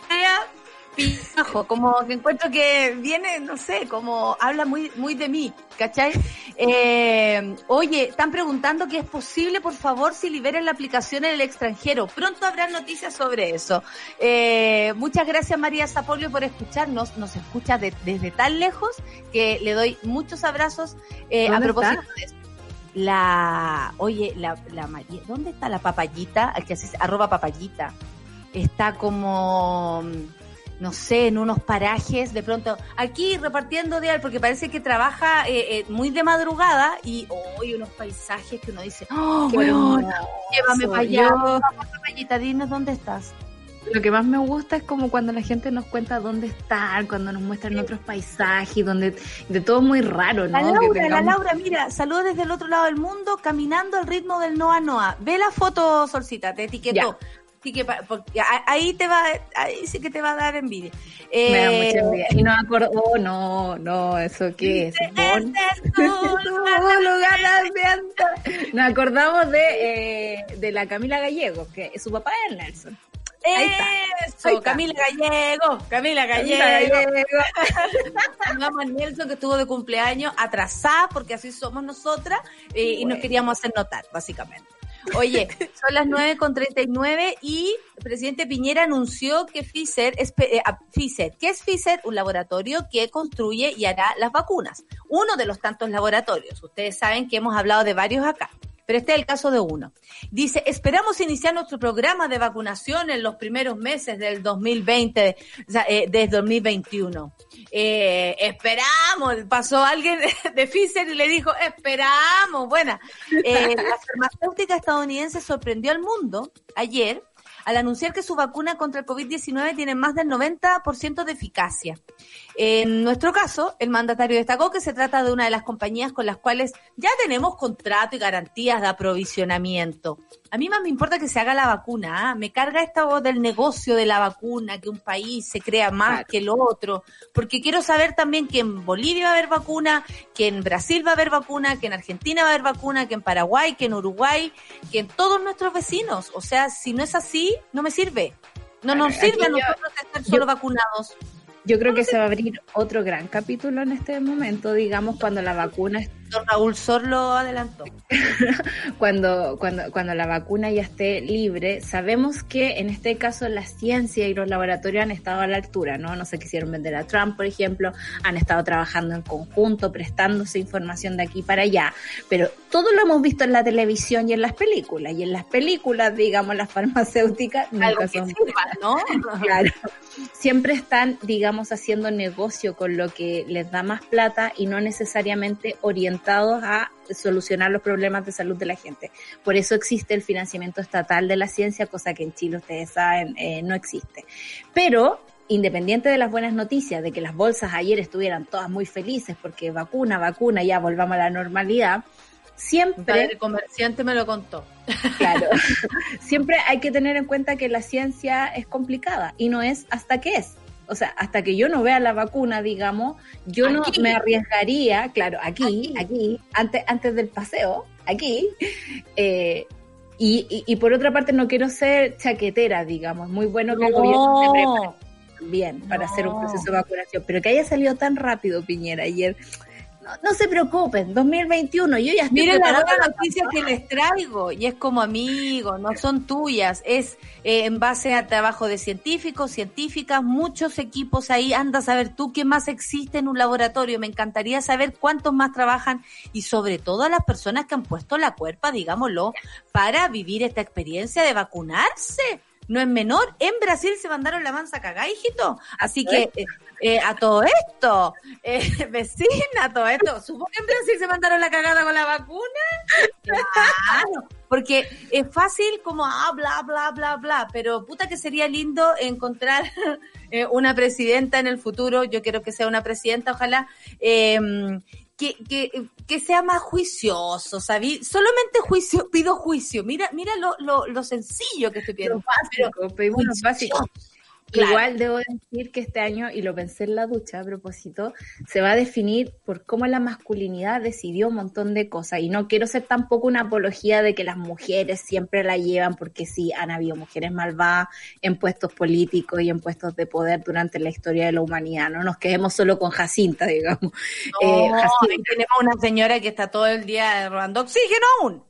pijajo, como que encuentro que viene, no sé, como habla muy muy de mí, ¿cachai? Eh, oye, están preguntando que es posible, por favor, si liberen la aplicación en el extranjero. Pronto habrá noticias sobre eso. Eh, muchas gracias María Zapolio por escucharnos, nos escucha de- desde tan lejos que le doy muchos abrazos eh, a ¿Dónde propósito está? de eso. La, oye, la, la María, ¿dónde está la papayita? Al que así arroba papayita. Está como, no sé, en unos parajes, de pronto, aquí repartiendo dial, porque parece que trabaja eh, eh, muy de madrugada y hoy unos paisajes que uno dice, oh, weón, hermoso. llévame para allá. Papayita, dinos dónde estás. Lo que más me gusta es como cuando la gente nos cuenta dónde están, cuando nos muestran otros paisajes, donde de todo muy raro, La ¿no? Que Laura, la Laura, mira, saludos desde el otro lado del mundo, caminando al ritmo del Noa Noa. Ve la foto, Solcita, te etiquetó. Así que porque ahí te va, ahí sí que te va a dar envidia. Me da Eh, mucha envidia. Y no acuerdo, oh, no, no, ¿eso qué es? Bon- Este es tu lugar. De. Nos acordamos de, eh, de la Camila Gallego, que su papá es Nelson. Ahí está. Eso, Ahí está. Camila Gallego, Camila Gallego. Camila Gallego. Saludamos a Nelson que estuvo de cumpleaños atrasada, porque así somos nosotras, eh, y nos queríamos hacer notar, básicamente. Oye, son las 9 con 39 y el presidente Piñera anunció que Pfizer, es, eh, Pfizer, ¿qué es Pfizer? Un laboratorio que construye y hará las vacunas. Uno de los tantos laboratorios. Ustedes saben que hemos hablado de varios acá. Pero este es el caso de uno. Dice, esperamos iniciar nuestro programa de vacunación en los primeros meses del 2020, o sea, eh, desde 2021. Eh, esperamos, pasó alguien de Pfizer y le dijo, esperamos. Buena, Eh, la farmacéutica estadounidense sorprendió al mundo ayer al anunciar que su vacuna contra el COVID-19 tiene más del 90% de eficacia. En nuestro caso, el mandatario destacó que se trata de una de las compañías con las cuales ya tenemos contrato y garantías de aprovisionamiento. A mí más me importa que se haga la vacuna, ¿ah? me carga esta voz del negocio de la vacuna, que un país se crea más Claro. que el otro, porque quiero saber también que en Bolivia va a haber vacuna, que en Brasil va a haber vacuna, que en Argentina va a haber vacuna, que en Paraguay, que en Uruguay, que en todos nuestros vecinos. O sea, si no es así, no me sirve. No nos sirve a nosotros estar solo vacunados. Yo creo que se va a abrir otro gran capítulo en este momento, digamos, cuando la vacuna Raúl Sor lo adelantó. cuando, cuando, cuando la vacuna ya esté libre, sabemos que en este caso la ciencia y los laboratorios han estado a la altura, ¿no? No se quisieron vender a Trump, por ejemplo, han estado trabajando en conjunto, prestándose información de aquí para allá, pero todo lo hemos visto en la televisión y en las películas, y en las películas, digamos, las farmacéuticas nunca son sirva, ¿no? Claro. Siempre están, digamos, haciendo negocio con lo que les da más plata y no necesariamente orientados a solucionar los problemas de salud de la gente. Por eso existe el financiamiento estatal de la ciencia, cosa que en Chile, ustedes saben, eh, no existe. Pero, independiente de las buenas noticias, de que las bolsas ayer estuvieran todas muy felices porque vacuna, vacuna, ya volvamos a la normalidad, siempre padre comerciante me lo contó. Claro. Siempre hay que tener en cuenta que la ciencia es complicada y no es hasta que es. O sea, hasta que yo no vea la vacuna, digamos, yo Aquí. no me arriesgaría, claro, aquí, Aquí. aquí, antes, antes del paseo, aquí. eh, y, y, y por otra parte, no quiero ser chaquetera, digamos. Muy bueno que el gobierno se prepare bien para hacer un proceso de vacunación, pero que haya salido tan rápido Piñera ayer, no, se preocupen, 2021, yo ya estoy Miren la buena noticia que les traigo, y es como amigo, no son tuyas, es eh, en base a trabajo de científicos, científicas, muchos equipos ahí, anda a saber tú qué más existe en un laboratorio, me encantaría saber cuántos más trabajan y sobre todo a las personas que han puesto la cuerpa, digámoslo, para vivir esta experiencia de vacunarse no es menor. En Brasil se mandaron la mansa cagá, hijito. Así que eh, eh, a todo esto, eh, vecina, a todo esto, supongo que en Brasil se mandaron la cagada con la vacuna. Claro, porque es fácil como, ah, bla, bla, bla, bla, pero puta que sería lindo encontrar una presidenta en el futuro, yo quiero que sea una presidenta, ojalá, eh, que, que, que sea más juicioso, ¿sabí? Solamente juicio, pido juicio. Mira, mira lo, lo, lo sencillo que estoy pidiendo. Lo básico, Igual debo decir que este año, y lo pensé en la ducha a propósito, se va a definir por cómo la masculinidad decidió un montón de cosas. Y no quiero ser tampoco una apología de que las mujeres siempre la llevan, porque sí, han habido mujeres malvadas en puestos políticos y en puestos de poder durante la historia de la humanidad. No nos quedemos solo con Jacinta, digamos. eh, Jacinta. tenemos una señora que está todo el día robando oxígeno aún.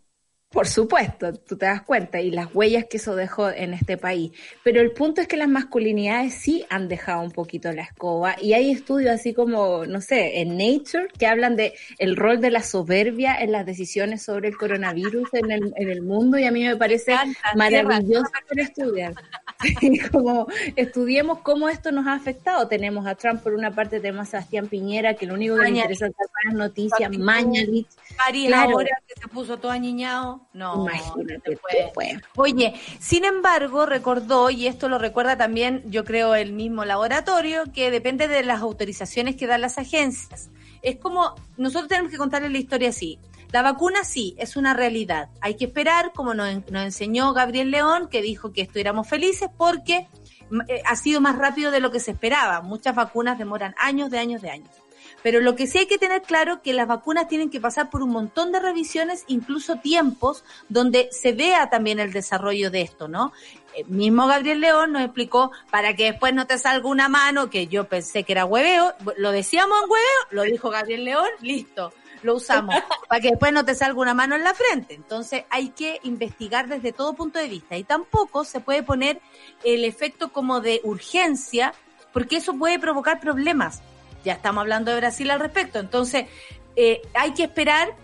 Por supuesto, tú te das cuenta y las huellas que eso dejó en este país. Pero el punto es que las masculinidades sí han dejado un poquito la escoba y hay estudios así como, no sé, en Nature que hablan de el rol de la soberbia en las decisiones sobre el coronavirus en el, en el mundo y a mí me parece maravilloso para estudiar. como estudiemos cómo esto nos ha afectado. Tenemos a Trump por una parte, tenemos a Sebastián Piñera que lo único que le interesa es las noticias, Mañalich. Claro. ahora que se puso todo añiñado. No, Imagínate, Oye, sin embargo, recordó, y esto lo recuerda también, yo creo, el mismo laboratorio, que depende de las autorizaciones que dan las agencias. Es como, nosotros tenemos que contarle la historia así. La vacuna sí, es una realidad. Hay que esperar, como nos, nos enseñó Gabriel León, que dijo que estuviéramos felices porque eh, ha sido más rápido de lo que se esperaba. Muchas vacunas demoran años, de años, de años. Pero lo que sí hay que tener claro que las vacunas tienen que pasar por un montón de revisiones, incluso tiempos, donde se vea también el desarrollo de esto, ¿no? El mismo Gabriel León nos explicó para que después no te salga una mano, que yo pensé que era hueveo, lo decíamos en hueveo, lo dijo Gabriel León, listo lo usamos, para que después no te salga una mano en la frente. Entonces hay que investigar desde todo punto de vista y tampoco se puede poner el efecto como de urgencia, porque eso puede provocar problemas ya estamos hablando de Brasil al respecto. Entonces, eh, hay que esperar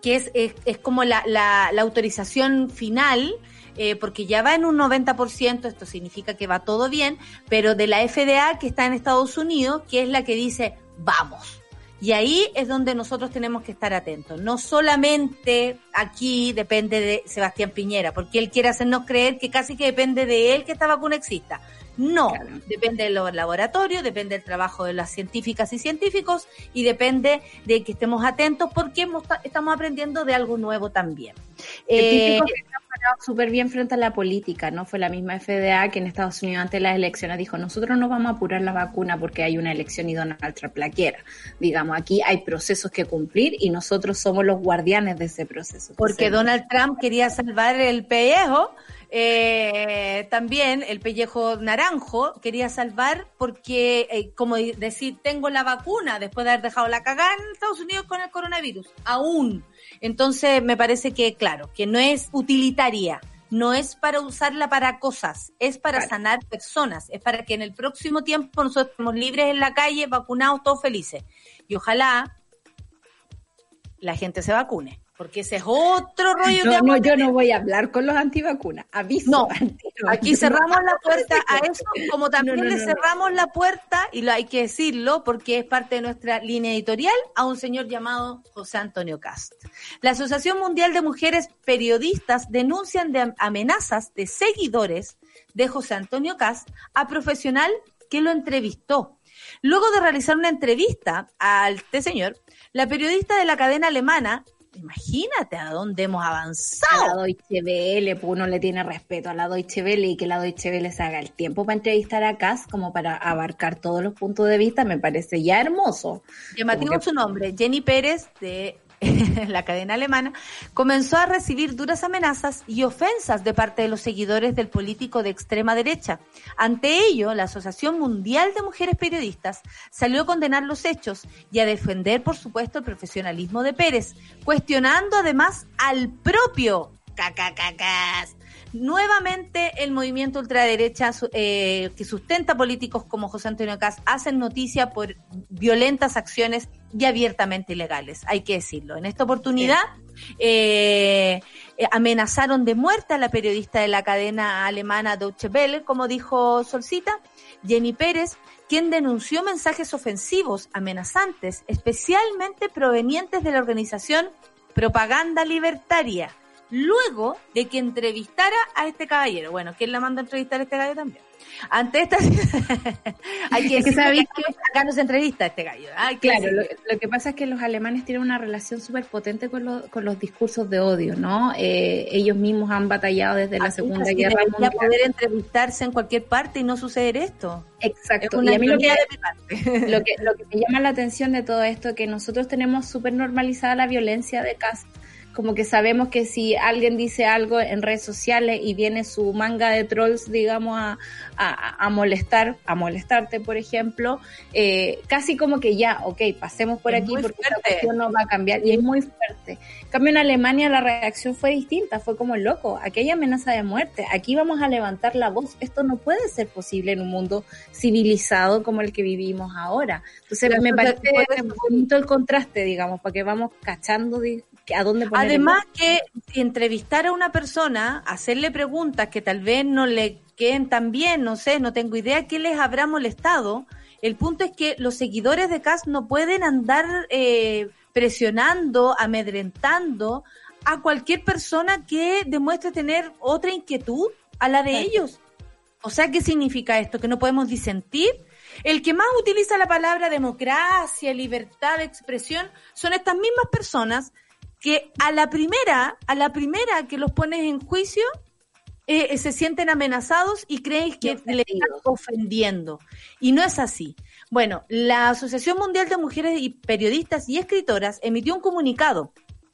que es, es, como la, autorización final, eh, porque ya va en un 90%, esto significa que va todo bien, pero de la FDA que está en Estados Unidos, que es la que dice, vamos. Y ahí es donde nosotros tenemos que estar atentos. No solamente aquí depende de Sebastián Piñera, porque él quiere hacernos creer que casi que depende de él que esta vacuna exista. No, depende de los laboratorios, depende del trabajo de las científicas y científicos y depende de que estemos atentos porque estamos aprendiendo de algo nuevo también. Eh, súper bien frente a la política, ¿no? Fue la misma FDA que en Estados Unidos antes de las elecciones dijo, nosotros no vamos a apurar la vacuna porque hay una elección y Donald Trump la quiera. Digamos, aquí hay procesos que cumplir y nosotros somos los guardianes de ese proceso. Porque Donald Trump quería salvar el pellejo eh, también el pellejo naranjo quería salvar porque, eh, como decir, tengo la vacuna después de haber dejado la cagada en Estados Unidos con el coronavirus, aún. Entonces, me parece que, claro, que no es utilitaria, no es para usarla para cosas, es para sanar personas, es para que en el próximo tiempo nosotros estemos libres en la calle, vacunados, todos felices. Y ojalá la gente se vacune porque ese es otro rollo no, no, yo no voy a hablar con los antivacunas, aviso. No, aquí cerramos la puerta a eso, como también le cerramos la puerta, y lo hay que decirlo, porque es parte de nuestra línea editorial, a un señor llamado José Antonio Cast. La Asociación Mundial de Mujeres Periodistas denuncian de amenazas de seguidores de José Antonio Cast a profesional que lo entrevistó. Luego de realizar una entrevista a este señor, la periodista de la cadena alemana imagínate a dónde hemos avanzado. A la Deutsche Welle, pues uno le tiene respeto a la Deutsche Welle y que la Deutsche Welle se haga el tiempo para entrevistar a Cass como para abarcar todos los puntos de vista, me parece ya hermoso. Llamativo su nombre, Jenny Pérez de la cadena alemana, comenzó a recibir duras amenazas y ofensas de parte de los seguidores del político de extrema derecha. Ante ello, la Asociación Mundial de Mujeres Periodistas salió a condenar los hechos y a defender, por supuesto, el profesionalismo de Pérez, cuestionando además al propio cacacacas Nuevamente el movimiento ultraderecha eh, que sustenta políticos como José Antonio Caz hacen noticia por violentas acciones y abiertamente ilegales, hay que decirlo. En esta oportunidad eh, eh, amenazaron de muerte a la periodista de la cadena alemana Deutsche Welle, como dijo Solcita, Jenny Pérez, quien denunció mensajes ofensivos, amenazantes, especialmente provenientes de la organización Propaganda Libertaria luego de que entrevistara a este caballero. Bueno, ¿quién la mandó a entrevistar a este gallo también? Ante esta... hay que, saber que, acá no se entrevista a este gallo. claro, lo, que pasa es que los alemanes tienen una relación súper potente con, con los discursos de odio, ¿no? Eh, ellos mismos han batallado desde la Segunda Guerra Mundial. poder entrevistarse en cualquier parte y no suceder esto. Exacto. y a mí lo que, lo que, lo que me llama la atención de todo esto es que nosotros tenemos súper normalizada la violencia de casa como que sabemos que si alguien dice algo en redes sociales y viene su manga de trolls, digamos, a, a, molestar, a molestarte, por ejemplo, eh, casi como que ya, ok, pasemos por aquí porque la cuestión no va a cambiar y es muy fuerte. En cambio, en Alemania la reacción fue distinta, fue como loco, aquí hay amenaza de muerte, aquí vamos a levantar la voz, esto no puede ser posible en un mundo civilizado como el que vivimos ahora. Entonces, me parece bonito el contraste, digamos, porque vamos cachando a dónde Además que entrevistar a una persona, hacerle preguntas que tal vez no le queden tan bien, no sé, no tengo idea qué les habrá molestado. El punto es que los seguidores de Cas no pueden andar eh, presionando, amedrentando a cualquier persona que demuestre tener otra inquietud a la de ellos. O sea, ¿qué significa esto? ¿Que no podemos disentir? El que más utiliza la palabra democracia, libertad de expresión, son estas mismas personas que a la primera, a la primera que los pones en juicio, eh, eh, se sienten amenazados y creen que le están ofendiendo. Y no es así. Bueno, la Asociación Mundial de Mujeres y Periodistas y Escritoras emitió un comunicado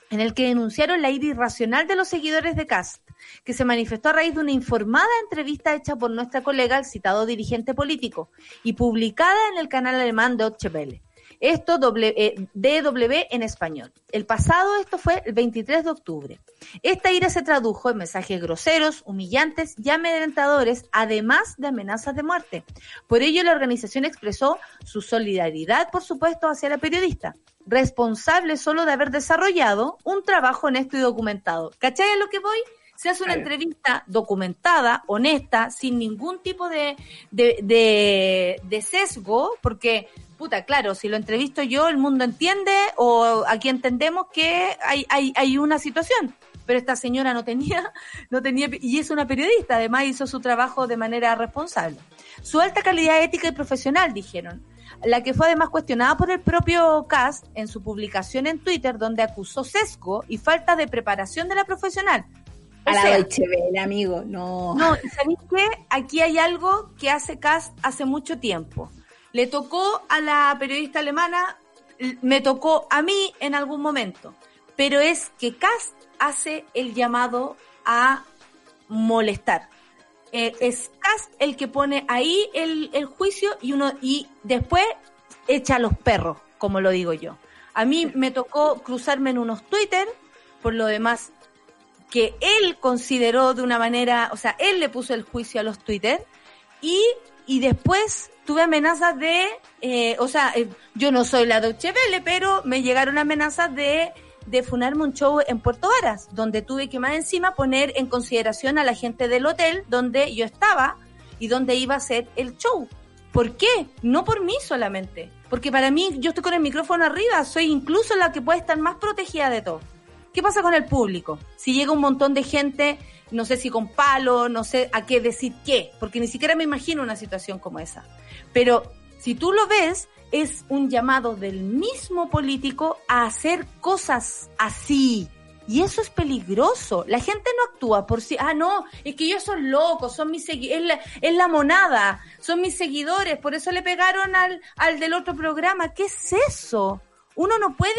en el que denunciaron la ira irracional de los seguidores de Cast, que se manifestó a raíz de una informada entrevista hecha por nuestra colega, el citado dirigente político, y publicada en el canal alemán de Welle. Esto eh, DW en español. El pasado, esto fue el 23 de octubre. Esta ira se tradujo en mensajes groseros, humillantes y amedrentadores, además de amenazas de muerte. Por ello, la organización expresó su solidaridad, por supuesto, hacia la periodista, responsable solo de haber desarrollado un trabajo honesto y documentado. ¿Cachai a lo que voy? se hace una entrevista documentada, honesta, sin ningún tipo de, de, de, sesgo, porque puta, claro, si lo entrevisto yo, el mundo entiende o aquí entendemos que hay, hay, hay una situación. Pero esta señora no tenía, no tenía, y es una periodista, además hizo su trabajo de manera responsable. Su alta calidad ética y profesional, dijeron, la que fue además cuestionada por el propio Cast en su publicación en Twitter, donde acusó sesgo y falta de preparación de la profesional. a la Deutsche amigo, no. No, ¿sabéis qué? Aquí hay algo que hace Cast hace mucho tiempo le tocó a la periodista alemana, me tocó a mí en algún momento, pero es que Kast hace el llamado a molestar. Eh, es Kast el que pone ahí el, el juicio y uno y después echa a los perros, como lo digo yo. A mí me tocó cruzarme en unos Twitter, por lo demás, que él consideró de una manera, o sea, él le puso el juicio a los Twitter y, y después tuve amenazas de, eh, o sea, eh, yo no soy la Deutsche Welle, pero me llegaron amenazas de, de funarme un show en Puerto Varas, donde tuve que más encima poner en consideración a la gente del hotel donde yo estaba y donde iba a ser el show. ¿Por qué? No por mí solamente. Porque para mí, yo estoy con el micrófono arriba, soy incluso la que puede estar más protegida de todo. ¿Qué pasa con el público? Si llega un montón de gente, no sé si con palo, no sé a qué decir qué, porque ni siquiera me imagino una situación como esa. Pero si tú lo ves, es un llamado del mismo político a hacer cosas así. Y eso es peligroso. La gente no actúa por si, ah, no, es que ellos son locos, son mis seguidores, es la, monada, son mis seguidores, por eso le pegaron al, al del otro programa. ¿Qué es eso? Uno no puede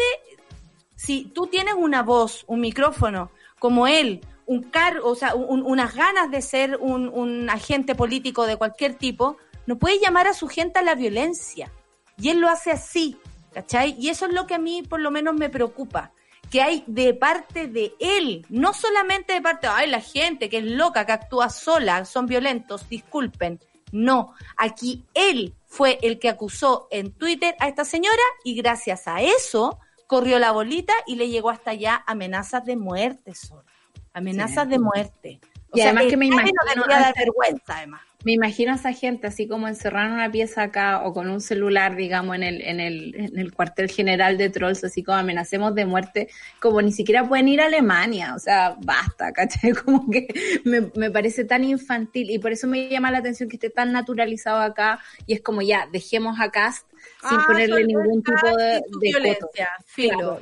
si tú tienes una voz, un micrófono, como él, un cargo, o sea, unas ganas de ser un, agente político de cualquier tipo, no puede llamar a su gente a la violencia. Y él lo hace así, ¿cachai? Y eso es lo que a mí por lo menos me preocupa que hay de parte de él, no solamente de parte, ay, la gente que es loca, que actúa sola, son violentos, disculpen. No, aquí él fue el que acusó en Twitter a esta señora y gracias a eso corrió la bolita y le llegó hasta allá amenazas de muerte solo. Amenazas de muerte. y además que me imagino... No dar vergüenza, además. Me imagino a esa gente así como encerrada en una pieza acá o con un celular, digamos, en el, en el, en el cuartel general de Trolls, así como amenacemos de muerte, como ni siquiera pueden ir a Alemania, o sea, basta, ¿cachai? Como que me, me parece tan infantil y por eso me llama la atención que esté tan naturalizado acá y es como ya, dejemos a Cast sin ah, ponerle ningún tipo de, violencia, filo.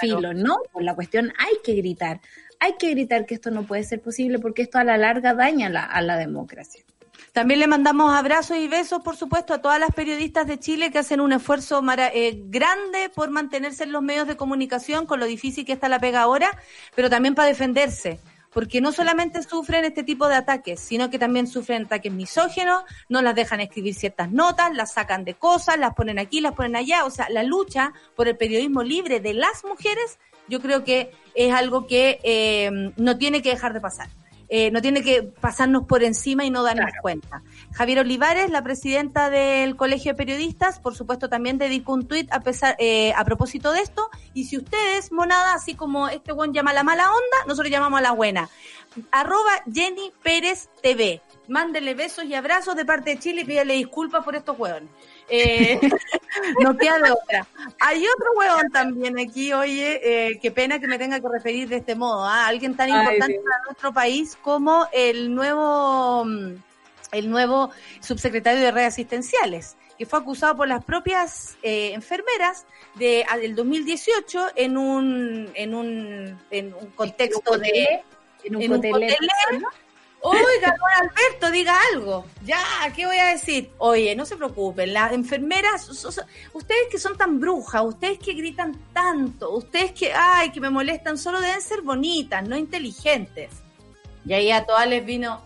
filo, ¿no? Por la cuestión hay que gritar, hay que gritar que esto no puede ser posible porque esto a la larga daña la, a la democracia. También le mandamos abrazos y besos, por supuesto, a todas las periodistas de Chile que hacen un esfuerzo eh, grande por mantenerse en los medios de comunicación con lo difícil que está la pega ahora, pero también para defenderse. Porque no solamente sufren este tipo de ataques, sino que también sufren ataques misógenos, no las dejan escribir ciertas notas, las sacan de cosas, las ponen aquí, las ponen allá. O sea, la lucha por el periodismo libre de las mujeres, yo creo que es algo que eh, no tiene que dejar de pasar. Eh, no tiene que pasarnos por encima y no darnos cuenta. Javier Olivares, la presidenta del Colegio de Periodistas, por supuesto también dedicó un tuit a, pesar, eh, a propósito de esto. Y si ustedes, monada, así como este buen llama la mala onda, nosotros llamamos a la buena. Arroba Jenny Pérez TV. Mándele besos y abrazos de parte de Chile y pídele disculpas por estos hueones. Eh, no queda de otra. Hay otro huevón también aquí, oye, eh, qué pena que me tenga que referir de este modo, a ¿ah? alguien tan importante para nuestro país como el nuevo, mm, el nuevo subsecretario de redes asistenciales que fue acusado por las propias eh, enfermeras de del 2018 en un en un en un contexto de en un, en Oiga, don Alberto, diga algo. Ya, ¿qué voy a decir? Oye, no se preocupen, las enfermeras, ustedes que son tan brujas, ustedes que gritan tanto, ustedes que, ay, que me molestan, solo deben ser bonitas, no inteligentes. Y ahí a todas les vino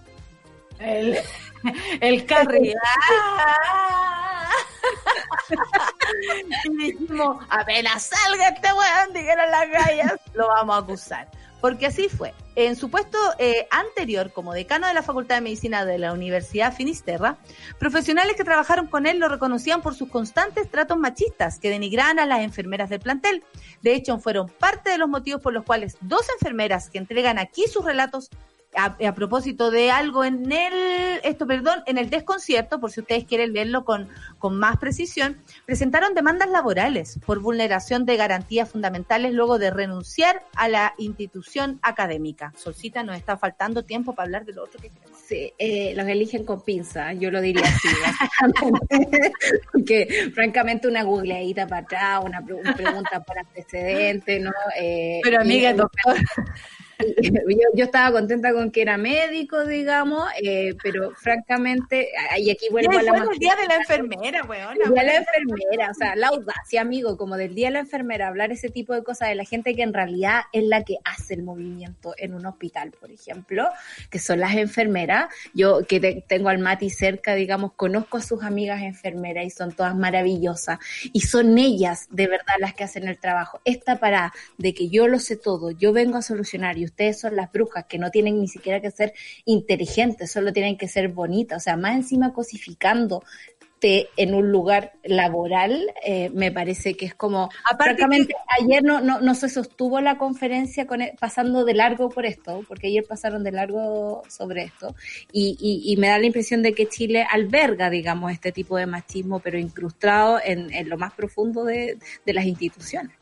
el, el carry. y dijimos, apenas salga este weón, dijeron las gallas, lo vamos a acusar porque así fue. En su puesto eh, anterior, como decano de la Facultad de Medicina de la Universidad Finisterra, profesionales que trabajaron con él lo reconocían por sus constantes tratos machistas que denigraban a las enfermeras del plantel. De hecho, fueron parte de los motivos por los cuales dos enfermeras que entregan aquí sus relatos a, propósito de algo en el, esto, perdón, en el desconcierto, por si ustedes quieren leerlo con, con más precisión, presentaron demandas laborales por vulneración de garantías fundamentales luego de renunciar a la institución académica. Solcita, nos está faltando tiempo para hablar de lo otro que queremos. Sí, eh, los eligen con pinza, yo lo diría así, porque francamente una googleadita para atrás, una, pregunta por antecedente, ¿no? Eh, Pero amiga, doctor. yo, estaba contenta con que era médico, digamos, eh, pero francamente, y aquí vuelvo a la... el día de la enfermera, weón. El día de la enfermera, o sea, la audacia, amigo, como del día de la enfermera, hablar ese tipo de cosas de la gente que en realidad es la que hace el movimiento en un hospital, por ejemplo, que son las enfermeras. Yo que tengo al Mati cerca, digamos, conozco a sus amigas enfermeras y son todas maravillosas. Y son ellas, de verdad, las que hacen el trabajo. Esta para de que yo lo sé todo, yo vengo a solucionar y ustedes son las brujas, que no tienen ni siquiera que ser inteligentes, solo tienen que ser bonitas, o sea, más encima cosificando en un lugar laboral, eh, me parece que es como, francamente, ayer no, no, no, se sostuvo la conferencia con, e, pasando de largo por esto, porque ayer pasaron de largo sobre esto, y, y, y, me da la impresión de que Chile alberga, digamos, este tipo de machismo, pero incrustado en, en lo más profundo de, de las instituciones.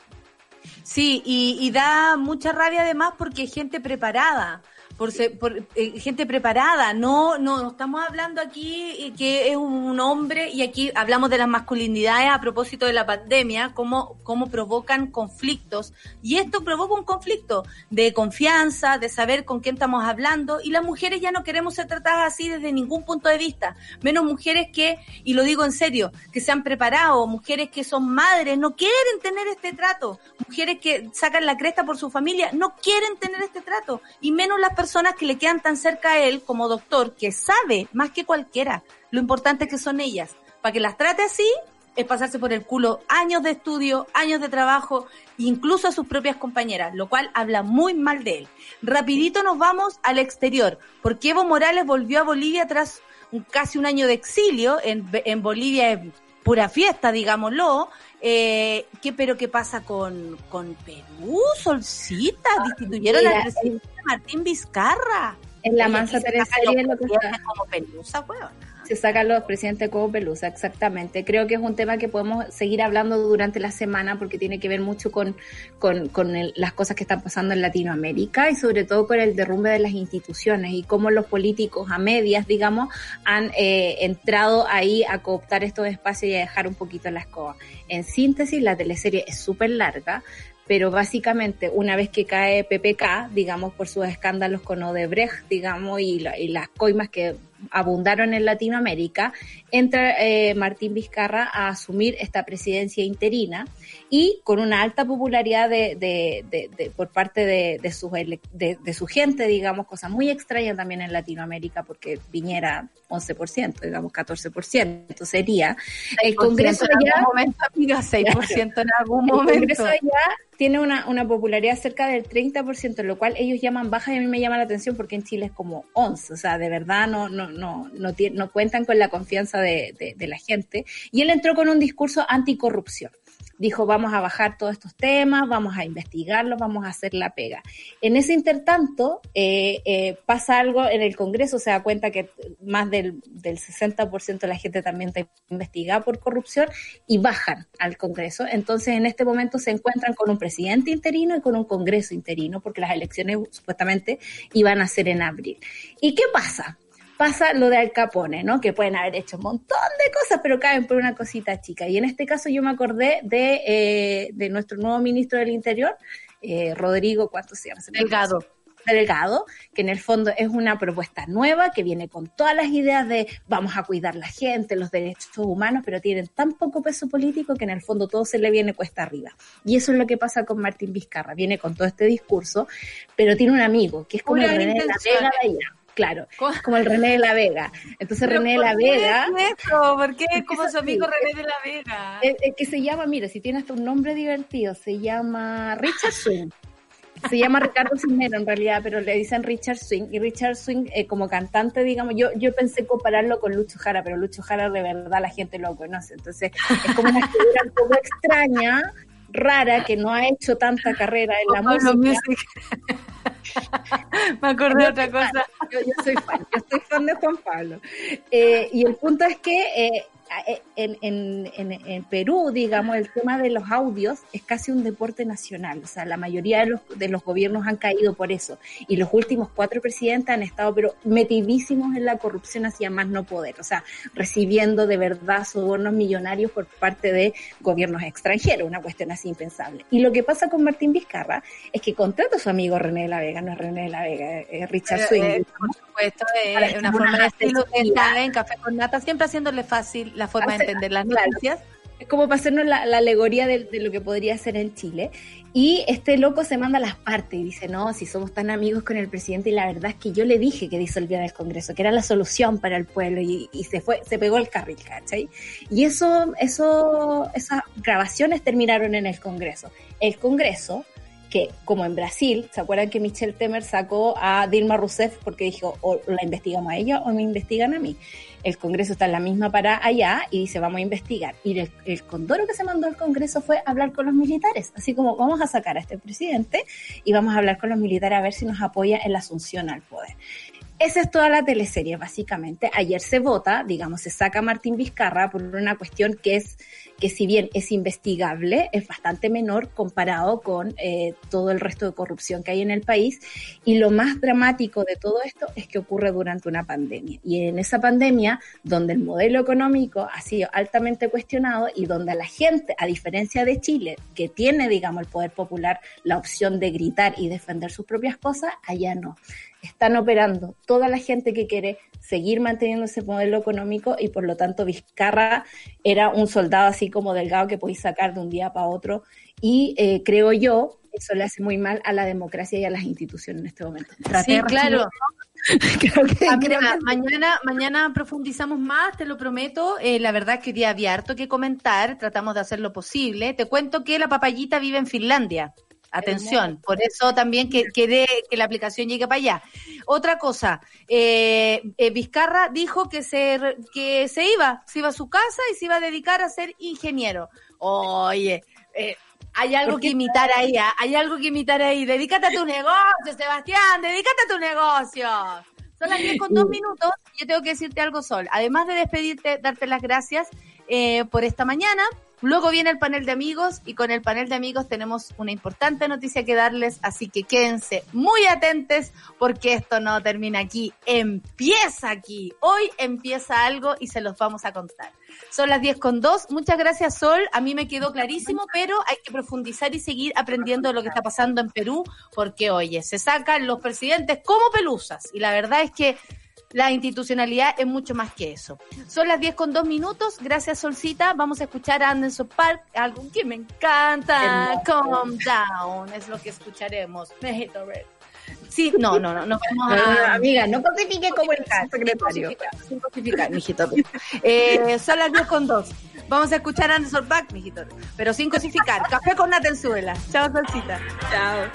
Sí, y, da mucha rabia además porque hay gente preparada. Por, por eh, gente preparada. No, no, estamos hablando aquí que es un hombre y aquí hablamos de las masculinidades a propósito de la pandemia, cómo, cómo provocan conflictos. Y esto provoca un conflicto de confianza, de saber con quién estamos hablando. Y las mujeres ya no queremos ser tratadas así desde ningún punto de vista. Menos mujeres que, y lo digo en serio, que se han preparado, mujeres que son madres, no quieren tener este trato. Mujeres que sacan la cresta por su familia, no quieren tener este trato. Y menos las personas que le quedan tan cerca a él como doctor, que sabe más que cualquiera lo importante que son ellas. Para que las trate así, es pasarse por el culo años de estudio, años de trabajo, incluso a sus propias compañeras, lo cual habla muy mal de él. Rapidito nos vamos al exterior, porque Evo Morales volvió a Bolivia tras casi un año de exilio. En, en Bolivia es pura fiesta, digámoslo. Eh, ¿qué, pero qué pasa con, con Perú, Solcita? Ah, Destituyeron al presidente Martín Vizcarra. En la mansa Teresa como pelusa, Se sacan los presidentes como pelusa, exactamente. Creo que es un tema que podemos seguir hablando durante la semana porque tiene que ver mucho con, con, con las cosas que están pasando en Latinoamérica y sobre todo con el derrumbe de las instituciones y cómo los políticos a medias, digamos, han eh, entrado ahí a cooptar estos espacios y a dejar un poquito la escoba. En síntesis, la teleserie es súper larga, pero básicamente una vez que cae PPK, digamos, por sus escándalos con Odebrecht, digamos, y, y las coimas que abundaron en Latinoamérica, entra eh, Martín Vizcarra a asumir esta presidencia interina y con una alta popularidad de, de, de, por parte de, de, su, de, su gente, digamos, cosa muy extraña también en Latinoamérica, porque viniera 11%, digamos 14%, sería. El Congreso en algún momento, amiga, 6% en algún momento. El Congreso ya tiene una, una popularidad cerca del 30%, lo cual ellos llaman baja y a mí me llama la atención porque en Chile es como 11, o sea, de verdad no, no, no, no, no cuentan con la confianza de, la gente. Y él entró con un discurso anticorrupción dijo vamos a bajar todos estos temas, vamos a investigarlos, vamos a hacer la pega. En ese intertanto eh, eh, pasa algo en el Congreso, se da cuenta que más del, del 60% de la gente también está investigada por corrupción y bajan al Congreso. Entonces en este momento se encuentran con un presidente interino y con un Congreso interino porque las elecciones supuestamente iban a ser en abril. ¿Y qué pasa? Pasa lo de Al Capone, ¿no? Que pueden haber hecho un montón de cosas, pero caen por una cosita chica. Y en este caso yo me acordé de, eh, de nuestro nuevo ministro del Interior, eh, Rodrigo, ¿cuánto se llama? Delgado. Delgado, que en el fondo es una propuesta nueva que viene con todas las ideas de vamos a cuidar la gente, los derechos humanos, pero tienen tan poco peso político que en el fondo todo se le viene cuesta arriba. Y eso es lo que pasa con Martín Vizcarra, viene con todo este discurso, pero tiene un amigo que es como René de la Vega de allá Claro, como el René de la Vega. Entonces René de la Vega... ¿Por qué eso? ¿Por qué? Como su amigo René de la Vega. Es, que se llama, mira, si tiene hasta un nombre divertido, se llama Richard Swing. Se llama Ricardo Cisnero en realidad, pero le dicen Richard Swing. Y Richard Swing, eh, como cantante, digamos, yo, yo pensé compararlo con Lucho Jara, pero Lucho Jara de verdad la gente lo conoce. Entonces es como una figura un poco extraña, rara, que no ha hecho tanta carrera en la música. Me acordé de otra cosa. Yo, soy fan, yo soy fan de Juan Pablo. Eh, y el punto es que eh, eh, en, en, en, Perú, digamos, el tema de los audios es casi un deporte nacional. O sea, la mayoría de los, de los gobiernos han caído por eso. Y los últimos cuatro presidentes han estado, pero metidísimos en la corrupción hacia más no poder. O sea, recibiendo de verdad sobornos millonarios por parte de gobiernos extranjeros, una cuestión así impensable. Y lo que pasa con Martín Vizcarra es que contrata a su amigo René de la Vega, no es René de la Vega, es Richard Swing. Eh, por supuesto, es una forma de en Café con Nata, siempre haciéndole fácil la forma de entender las noticias. Es como para hacernos la, alegoría de, lo que podría ser en Chile. Y este loco se manda a las partes y dice, no, si somos tan amigos con el presidente, y la verdad es que yo le dije que disolviera el Congreso, que era la solución para el pueblo, y, se fue, se pegó el carril, ¿cachai? Y eso, eso, esas grabaciones terminaron en el Congreso. El Congreso, que como en Brasil, ¿se acuerdan que Michel Temer sacó a Dilma Rousseff porque dijo, o la investigamos a ella o me investigan a mí? el Congreso está en la misma para allá y dice vamos a investigar. Y el, condoro que se mandó al Congreso fue hablar con los militares, así como vamos a sacar a este presidente y vamos a hablar con los militares a ver si nos apoya en la asunción al poder. Esa es toda la teleserie, básicamente. Ayer se vota, digamos, se saca Martín Vizcarra por una cuestión que es que si bien es investigable, es bastante menor comparado con eh, todo el resto de corrupción que hay en el país. Y lo más dramático de todo esto es que ocurre durante una pandemia. Y en esa pandemia, donde el modelo económico ha sido altamente cuestionado y donde la gente, a diferencia de Chile, que tiene, digamos, el poder popular, la opción de gritar y defender sus propias cosas, allá no están operando toda la gente que quiere seguir manteniendo ese modelo económico y por lo tanto Vizcarra era un soldado así como delgado que podéis sacar de un día para otro y eh, creo yo eso le hace muy mal a la democracia y a las instituciones en este momento. sí, claro. creo que, mañana, mañana profundizamos más, te lo prometo. Eh, la verdad es que hoy día había harto que comentar, tratamos de hacer lo posible. Te cuento que la papayita vive en Finlandia. Atención, por eso también que, quiere que la aplicación llegue para allá. Otra cosa, eh, eh, Vizcarra dijo que se, que se iba, se iba a su casa y se iba a dedicar a ser ingeniero. Oye, eh, hay algo que imitar ahí, ¿ah? hay algo que imitar ahí. Dedícate a tu negocio, Sebastián, dedícate a tu negocio. Son las 10 con dos minutos. Yo tengo que decirte algo, Sol. Además de despedirte, darte las gracias por esta mañana. Luego viene el panel de amigos y con el panel de amigos tenemos una importante noticia que darles, así que quédense muy atentos porque esto no termina aquí, empieza aquí. Hoy empieza algo y se los vamos a contar. Son las 10 con 2. Muchas gracias, Sol. A mí me quedó clarísimo, pero hay que profundizar y seguir aprendiendo de lo que está pasando en Perú, porque, oye, se sacan los presidentes como pelusas. Y la verdad es que la institucionalidad es mucho más que eso. Son las 10 con 2 minutos. Gracias, Solcita. Vamos a escuchar a Anderson Park, algo que me encanta. Calm down es lo que escucharemos. Sí, no, no, no, no vamos a... amiga, no cosifique como el secretario. Sin cosificar, mijito. Eh, son las 10 con 2. Vamos a escuchar a Anderson Pack, mijito. Pero sin cosificar. Café con Natenzuela. Chao, Solcita. Chao.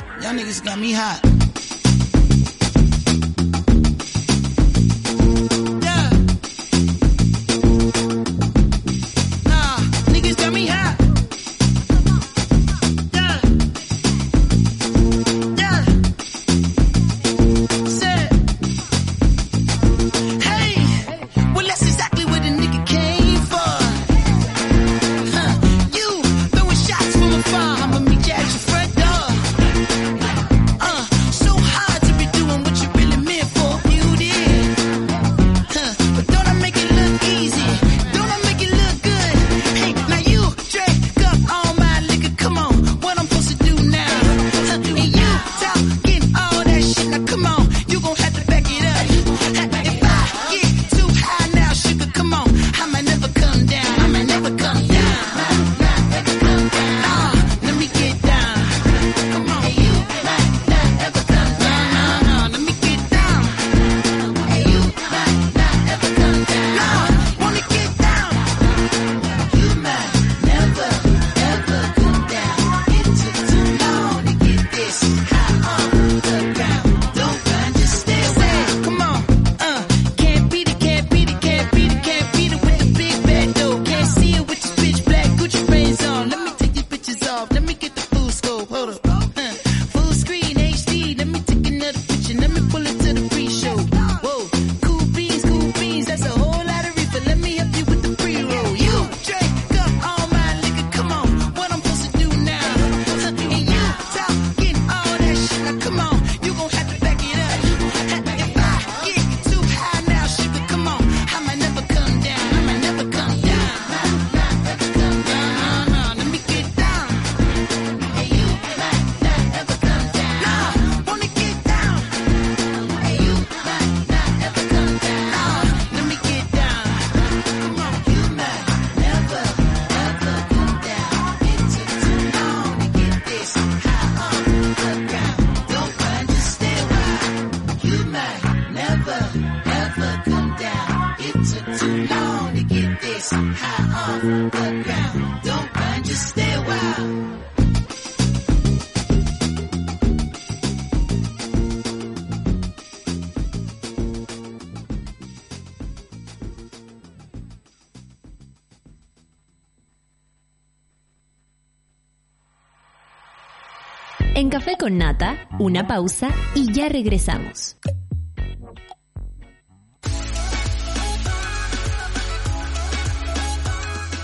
Nata, una pausa y ya regresamos.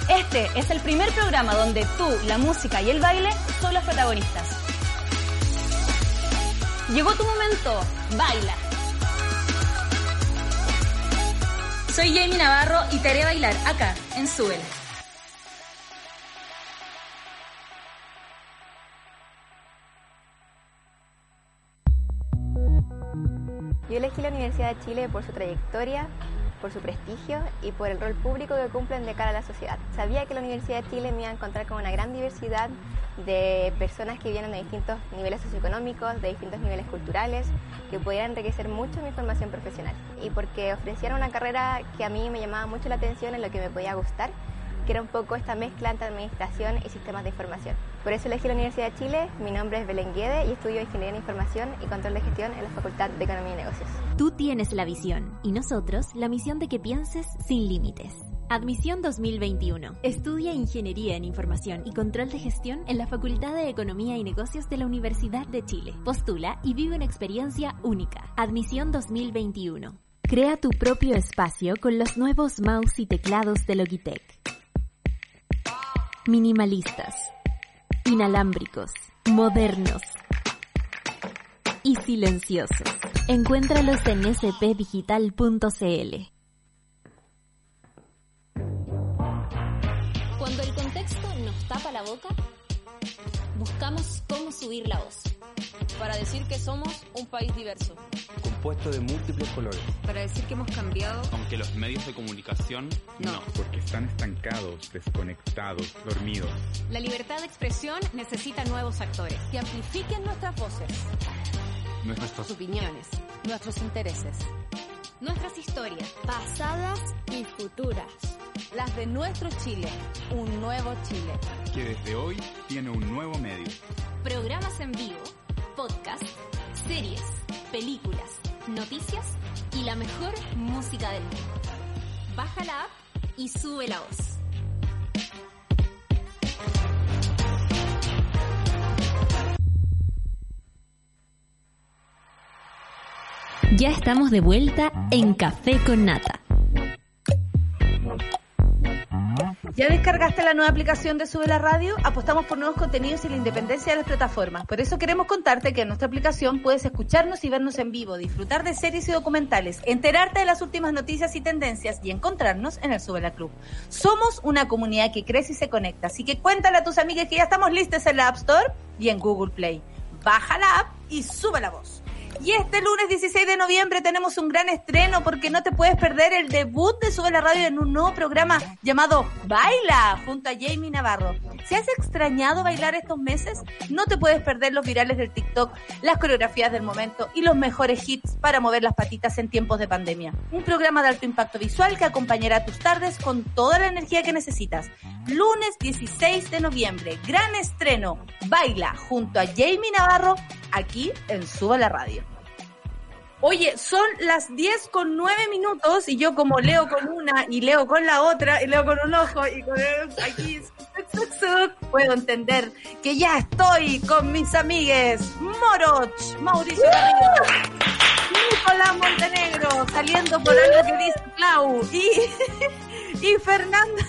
Este es el primer programa donde tú, la música y el baile son los protagonistas. Llegó tu momento, baila. Soy Jamie Navarro y te haré bailar acá, en Súbela. Yo elegí la Universidad de Chile por su trayectoria, por su prestigio y por el rol público que cumplen de cara a la sociedad. Sabía que la Universidad de Chile me iba a encontrar con una gran diversidad de personas que vienen de distintos niveles socioeconómicos, de distintos niveles culturales, que pudieran enriquecer mucho mi formación profesional. Y porque ofrecieron una carrera que a mí me llamaba mucho la atención en lo que me podía gustar, que era un poco esta mezcla entre administración y sistemas de información. Por eso elegí la Universidad de Chile, mi nombre es Belén Guede y estudio Ingeniería en Información y Control de Gestión en la Facultad de Economía y Negocios. Tú tienes la visión y nosotros la misión de que pienses sin límites. Admisión 2021. Estudia Ingeniería en Información y Control de Gestión en la Facultad de Economía y Negocios de la Universidad de Chile. Postula y vive una experiencia única. Admisión 2021. Crea tu propio espacio con los nuevos mouse y teclados de Logitech. Minimalistas, inalámbricos, modernos y silenciosos. Encuéntralos en spdigital.cl. Cuando el contexto nos tapa la boca, buscamos cómo subir la voz. Para decir que somos un país diverso. compuesto de múltiples colores. Para decir que hemos cambiado. Aunque los medios de comunicación No. no. porque están estancados, desconectados, dormidos. La libertad de expresión necesita nuevos actores. Que amplifiquen nuestras voces, Nuestros opiniones, nuestros intereses. Nuestras historias. Pasadas y futuras. Las de nuestro Chile. Un nuevo Chile. Que desde hoy tiene un nuevo medio. Programas en vivo, podcast, series, películas, noticias y la mejor música del mundo. Baja la app y sube la voz. Ya estamos de vuelta en Café con Nata. La nueva aplicación de Sube la Radio? Apostamos por nuevos contenidos y la independencia de las plataformas. Por eso queremos contarte que en nuestra aplicación puedes escucharnos y vernos en vivo, disfrutar de series y documentales, enterarte de las últimas noticias y tendencias y encontrarnos en el Sube la Club. Somos una comunidad que crece y se conecta, así que cuéntale a tus amigas que ya estamos listos en la App Store y en Google Play. Baja la app y sube la voz. Y este lunes 16 de noviembre tenemos un gran estreno porque no te puedes perder el debut de Sube la Radio en un nuevo programa llamado Baila junto a Jamie Navarro. Si has extrañado bailar estos meses, no te puedes perder los virales del TikTok, las coreografías del momento y los mejores hits para mover las patitas en tiempos de pandemia. Un programa de alto impacto visual que acompañará tus tardes con toda la energía que necesitas. Lunes 16 de noviembre, gran estreno, Baila junto a Jamie Navarro aquí en Sube la Radio. Oye, son las 10 con 9 minutos y yo como leo con una y leo con la otra y leo con un ojo y con el, aquí puedo entender que ya estoy con mis amigues Moroch, Mauricio Nicolás Montenegro saliendo por algo que dice Clau y, y Fernanda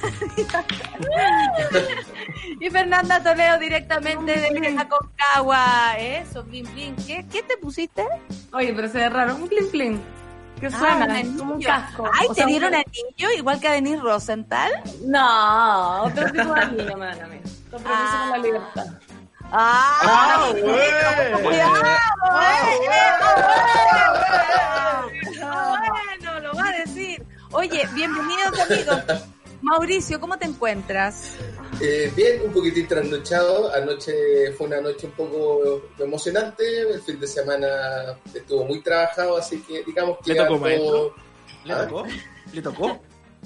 y Fernanda Toledo directamente de la Concagua. Eso, blin blin. ¿Qué, ¿Qué te pusiste? Oye, pero se ve raro. Un plin plin. Que Ah, suena un anillo. como un casco. Ay, O ¿te sea, dieron un- anillo igual que a Denise Rosenthal? No, otro tipo de anillo me dan a mí. Compromiso Ah. con la libertad. ¡Ah! ¡Ah, ¡Ah, ah, Bueno, lo va a decir. Oye, bienvenidos amigos. Mauricio, ¿cómo te encuentras? Eh, bien, un poquitín trasnochado. Anoche fue una noche un poco emocionante. El fin de semana estuvo muy trabajado, así que digamos que ¿Le tocó, algo- maestro? ¿Le ¿Ah? tocó? ¿Le tocó?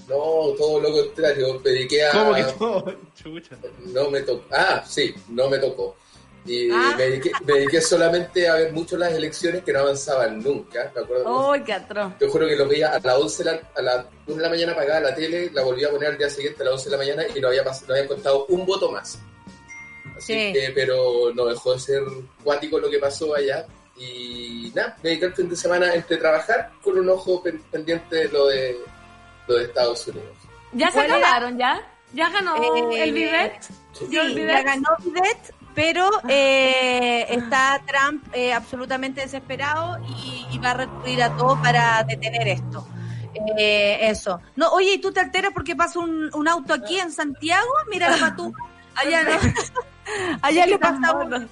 No, todo lo contrario. Me dediqué a. ¿Cómo que todo? Chucha. No me tocó. Ah, sí, no me tocó. Y Ah. me, dediqué, me dediqué solamente a ver mucho las elecciones que no avanzaban nunca. Me acuerdo. ¡Ay, qué atroz! Te juro que lo veía a las 11 de la, a las 1 de la mañana apagada la tele, la volví a poner al día siguiente a las 11 de la mañana y no había, pas- no había contado un voto más. Así Sí. que, pero no dejó de ser cuático lo que pasó allá. Y nada, me dediqué el fin de semana entre trabajar con un ojo pen- pendiente de lo de, lo de Estados Unidos. ¿Ya se acabaron ya? Ya ganó Eh, el Vivet. Sí, ya Vivet. ganó Bidet, pero eh, está Trump eh, absolutamente desesperado y, y va a recurrir a todo para detener esto. Eh, eso. No, oye, ¿y tú te alteras porque pasa un, un auto aquí en Santiago? Mira la patú. Allá no. Allá le pasa uno.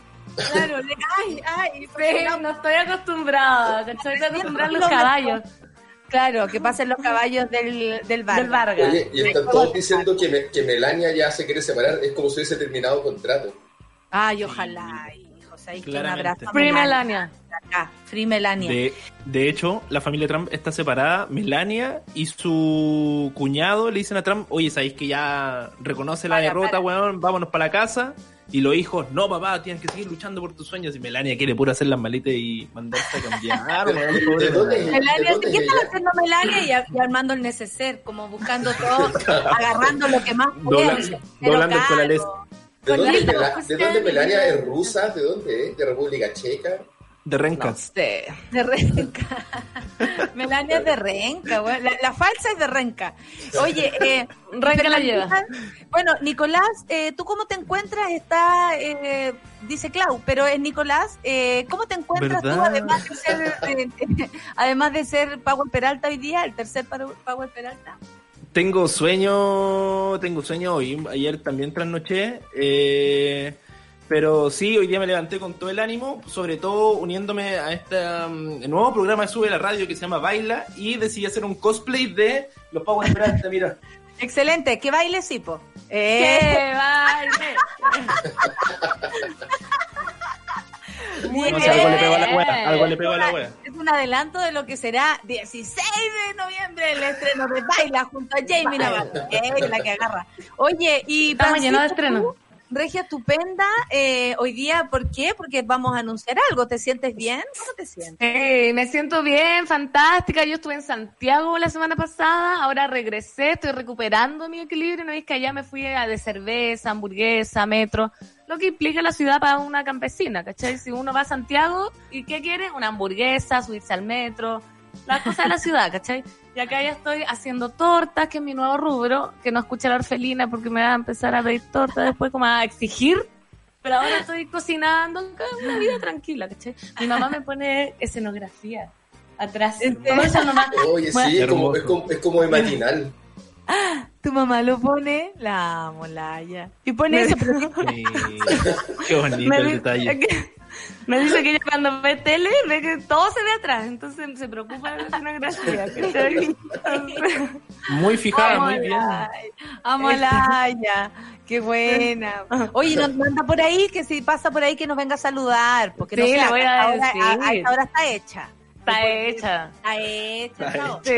Claro, le, ay, ay, Sí, no estoy acostumbrada. Estoy acostumbrada a los caballos. Claro, que pasen los caballos del, del Vargas. Del Vargas. Oye, y están todos diciendo que, me- que Melania ya se quiere separar. Es como si hubiese terminado contrato. Ay, ojalá, hijo. O sea, hay que un abrazo. a Free Melania. Acá, Free Melania. De, de hecho, la familia Trump está separada. Melania y su cuñado le dicen a Trump, oye, ¿sabéis que ya reconoce la Para, derrota, para. weón? Vámonos para la casa. Y los hijos, no, papá, tienes que seguir luchando por tus sueños. Y Melania quiere pura hacer las maletas y mandarse a cambiar. ¿De- weón, de- pobre de dónde- Melania. ¿De ¿qué es está haciendo Melania? Y, armando el neceser, como buscando todo, agarrando lo que más puede. Doblando el colalés. ¿De dónde, ¿De dónde Melania es rusa? ¿De dónde es? ¿De República Checa? De Renca. De, de Renca. Melania es de Renca, güey. la, la falsa es de Renca. Oye, eh, Renca la lleva. Bueno, Nicolás, eh, ¿tú cómo te encuentras? Está, eh, dice Clau, pero es Nicolás, eh, ¿cómo te encuentras tú además de ser, eh, además de ser Power Peralta hoy día, el tercer Power Peralta? Tengo sueño, tengo sueño hoy. Ayer también trasnoché. Eh, pero sí, hoy día me levanté con todo el ánimo, sobre todo uniéndome a este um, el nuevo programa que sube la radio que se llama Baila y decidí hacer un cosplay de los Power Peralta, mira. Excelente, que baile Sipo. ¡Que Eh, baile! muy No sé, algo le pegó a la bien. wea, algo le pegó a la wea. Es un adelanto de lo que será 16 de noviembre el estreno de Baila junto a Jamie Navarro. Eh, la que agarra. Oye, y Francisco, llenos de estreno. Regia estupenda, eh, hoy día, ¿por qué? Porque vamos a anunciar algo. ¿Te sientes bien? ¿Cómo te sientes? Me siento bien, fantástica. Yo estuve en Santiago la semana pasada, ahora regresé, estoy recuperando mi equilibrio. No es que allá me fui a de cerveza, hamburguesa, metro, lo que implica la ciudad para una campesina, ¿cachai? Si uno va a Santiago, ¿y qué quiere? Una hamburguesa, subirse al metro, las cosas de la ciudad, ¿cachai? Y acá ya estoy haciendo tortas, que es mi nuevo rubro, que no escucha la orfelina porque me va a empezar a pedir tortas después como a exigir. Pero ahora estoy cocinando, una vida tranquila, ¿cachai? Mi mamá me pone escenografía atrás. Oye, Bueno, sí, es como, es, como, es como de matinal. Tu mamá lo pone, la amo, Laia. Y pone eso, Sí. Qué bonito el detalle. me dice que ella cuando ve tele ve que todo se ve atrás, entonces se preocupa de la escenografía. Muy fijada, Amo muy bien. Laia, Amo a Laia. Qué buena. Oye, nos manda por ahí, que si pasa por ahí que nos venga a saludar. Porque no Sí, sé, le voy a ahora, decir. a- a esta hora está hecha. Está hecha. Está hecha. Está no. Sí,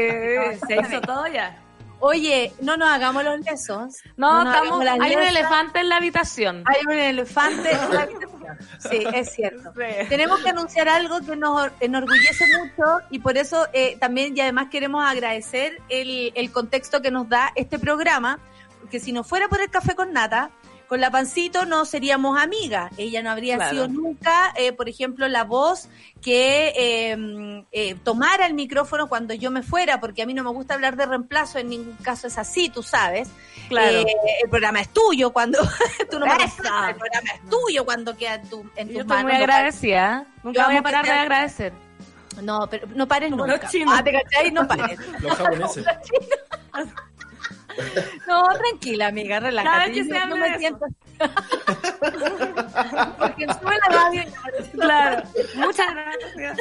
se hizo todo ya. Oye, no nos hagamos los lesos. No, nos estamos, hay un elefante en la habitación. Hay un elefante en la habitación. Sí, es cierto. Sí. Tenemos que anunciar algo que nos enorgullece mucho y por eso eh, también y además queremos agradecer el, el contexto que nos da este programa, porque si no fuera por el café con nata, con la pancito no seríamos amigas. Ella no habría Claro. sido nunca, eh, por ejemplo, la voz que eh, eh, tomara el micrófono cuando yo me fuera, porque a mí no me gusta hablar de reemplazo, en ningún caso es así, tú sabes. Claro. Eh, el programa es tuyo cuando tú no me el programa es tuyo cuando queda en, tu, en tus estoy manos. muy no agradecida. Nunca Yo voy a parar de agradecer. No, pero no pares Como nunca. los chinos. Ah, ¿te cachai? No pares. Los japoneses. No, tranquila, amiga, relájate. Cada vez que Yo se no me de siento... Porque sube la radio y Claro. Muchas gracias.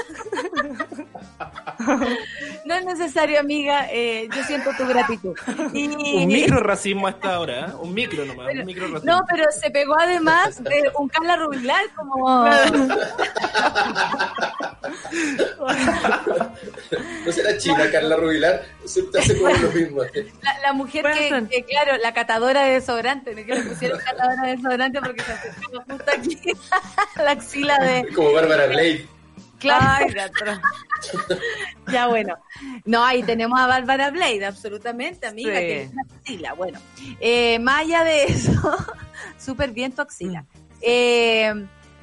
no es necesario, amiga. eh, yo siento tu gratitud. Y- Un micro racismo hasta ahora, ¿eh? Un micro nomás, un micro racismo. No, pero se pegó además de un Carla Rubilar como... ¿No será China, Carla Rubilar? Siempre hace como lo mismo. La, la mujer que, claro, la catadora de desodorante, ¿no? que le pusieron catadora de desodorante porque se acercaba justo aquí la axila de... Como Bárbara Blade. Claro. Ay, ya, bueno. No, ahí tenemos a Bárbara Blade, absolutamente, amiga, Sí. que es una axila. Bueno, eh, más allá de eso, súper bien tu axila. Eh,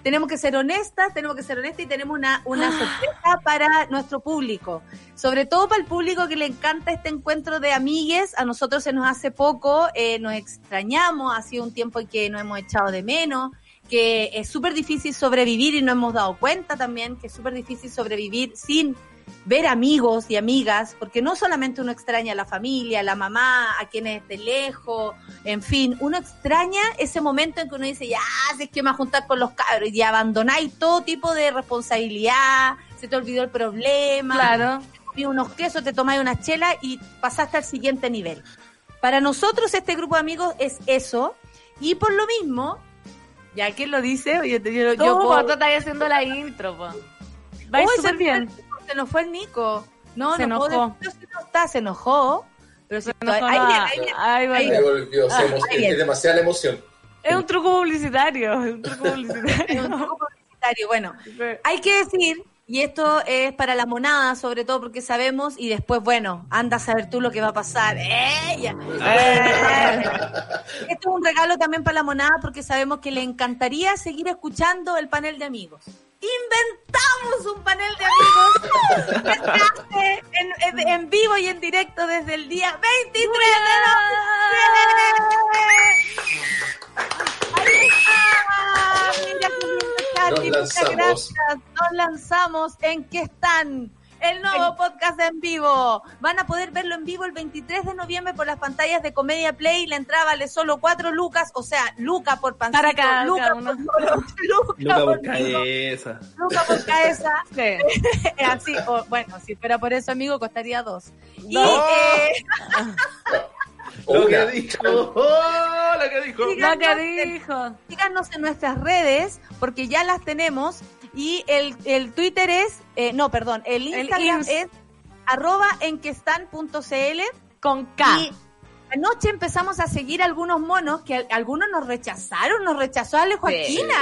tenemos que ser honestas, tenemos que ser honestas y tenemos una, una sorpresa para nuestro público. Sobre todo para el público que le encanta este encuentro de amigues. A nosotros se nos hace poco, eh, nos extrañamos, ha sido un tiempo en que nos hemos echado de menos que es súper difícil sobrevivir y no hemos dado cuenta también que es súper difícil sobrevivir sin ver amigos y amigas, porque no solamente uno extraña a la familia, a la mamá, a quienes de lejos, en fin, uno extraña ese momento en que uno dice, ya, es que me voy a juntar con los cabros y abandonáis todo tipo de responsabilidad, se te olvidó el problema, Claro. te unos quesos, te tomáis una chela y pasaste al siguiente nivel. Para nosotros este grupo de amigos es eso, y por lo mismo, ya quién lo dice, yo, yo, yo, yo puedo- haciendo la intro, po. Va súper bien. Se nos fue el Nico. No, Se no puedo enojó. decir si no está, se enojó. Pero se enojó, ahí no. ahí viene. Ahí va. ahí Ah, ahí es demasiada la emoción. Es un truco publicitario, es un truco publicitario. Es un truco publicitario. Bueno, hay que decir, y esto es para la monada, sobre todo porque sabemos, y después, bueno, anda a saber tú lo que va a pasar. ¡Ella! Esto es un regalo también para la monada porque sabemos que le encantaría seguir escuchando el panel de amigos. Inventamos un panel de amigos. Que se hace en, en- en vivo y en directo desde el día 23 de noviembre. Mira qué Katy, muchas gracias. Nos lanzamos. En que están el nuevo podcast en vivo. Van a poder verlo en vivo el 23 de noviembre por las pantallas de Comedia Play. La entrada vale solo 4 lucas, o sea, luca por pancito, Para cada- luca por luca, Luca por cabeza. luca por cabeza. Sí. Así, o, bueno, si fuera por eso, amigo, costaría dos. Y, No. eh, Lo que dijo. Oh, lo que dijo. Lo que dijo. síganos en nuestras redes, porque ya las tenemos. Y el, el Twitter es, eh, no, perdón, el Instagram ins- es arroba enquestan.cl. Con K. Y anoche empezamos a seguir algunos monos que al- algunos nos rechazaron, nos rechazó Ale Joaquina.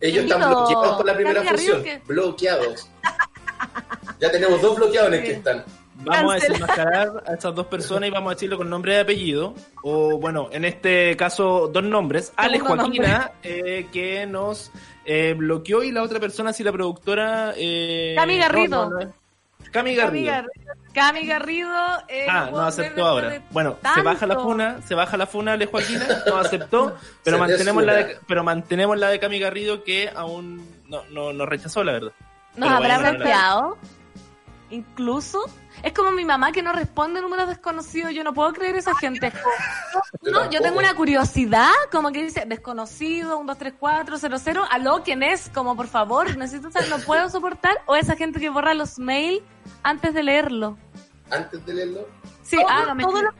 Ellos- están bloqueados por la primera Garrido, función. que- Bloqueados. Ya tenemos dos bloqueados en el que están. Vamos a desenmascarar a estas dos personas y vamos a decirlo con nombre y apellido. O bueno, en este caso, dos nombres. Ale Segundo Joaquina, eh, que nos eh, bloqueó, y la otra persona, si la productora. Eh, Cami Garrido. no, no, no es- Cami Garrido. Cami Garrido. eh, Ah, no aceptó ahora. de Bueno, se baja la funa, se baja la funa Ale Joaquina, no aceptó, pero Se mantenemos la de, pero mantenemos la de Cami Garrido que aún no, no, no rechazó, la verdad. ¿Nos Pero habrá bueno, no, no. bloqueado? Incluso. Es como mi mamá que no responde números desconocidos. Yo no puedo creer esa gente. Yo No, yo tengo una curiosidad, como que dice desconocido, 1, 2, 3, 4, 0, 0. Aló, ¿quién es? Como por favor, necesito saber, no puedo soportar. O esa gente que borra los mails antes de leerlo. Antes de leerlo, Sí, hágame. todo lo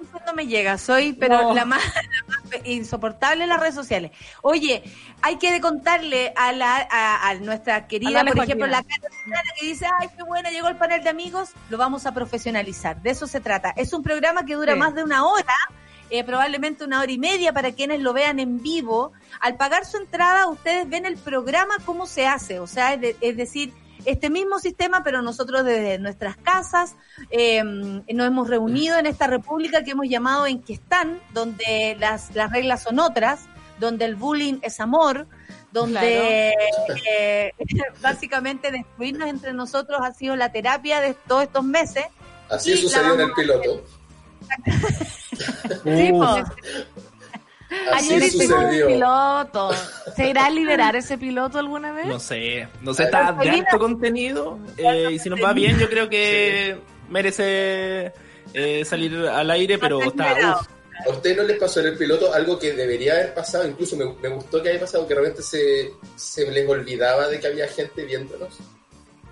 diciendo me llega, soy pero No. la, más, la más insoportable en las redes sociales. Oye, hay que contarle a la a, a nuestra querida, A por ejemplo, la. Carolina que dice, ay, qué buena, llegó el panel de amigos, lo vamos a profesionalizar. De eso se trata. Es un programa que dura Sí. más de una hora. eh, probablemente una hora y media para quienes lo vean en vivo. Al pagar su entrada, ustedes ven el programa cómo se hace, o sea, es, de- es decir, este mismo sistema, pero nosotros desde nuestras casas eh, nos hemos reunido en esta república que hemos llamado en que están, donde las, las reglas son otras, donde el bullying es amor, donde eh, básicamente destruirnos entre nosotros ha sido la terapia de todos estos meses. así sucedió en el piloto. Sí, po. Ayer hicimos un piloto. ¿Se irá a liberar ese piloto alguna vez? no sé, no sé, está de alto contenido eh, y si nos va bien yo creo que merece eh, salir al aire, pero está... uf. ¿A ustedes no les pasó en el piloto algo que debería haber pasado? Incluso me, me gustó que haya pasado que de repente se, se les olvidaba de que había gente viéndonos.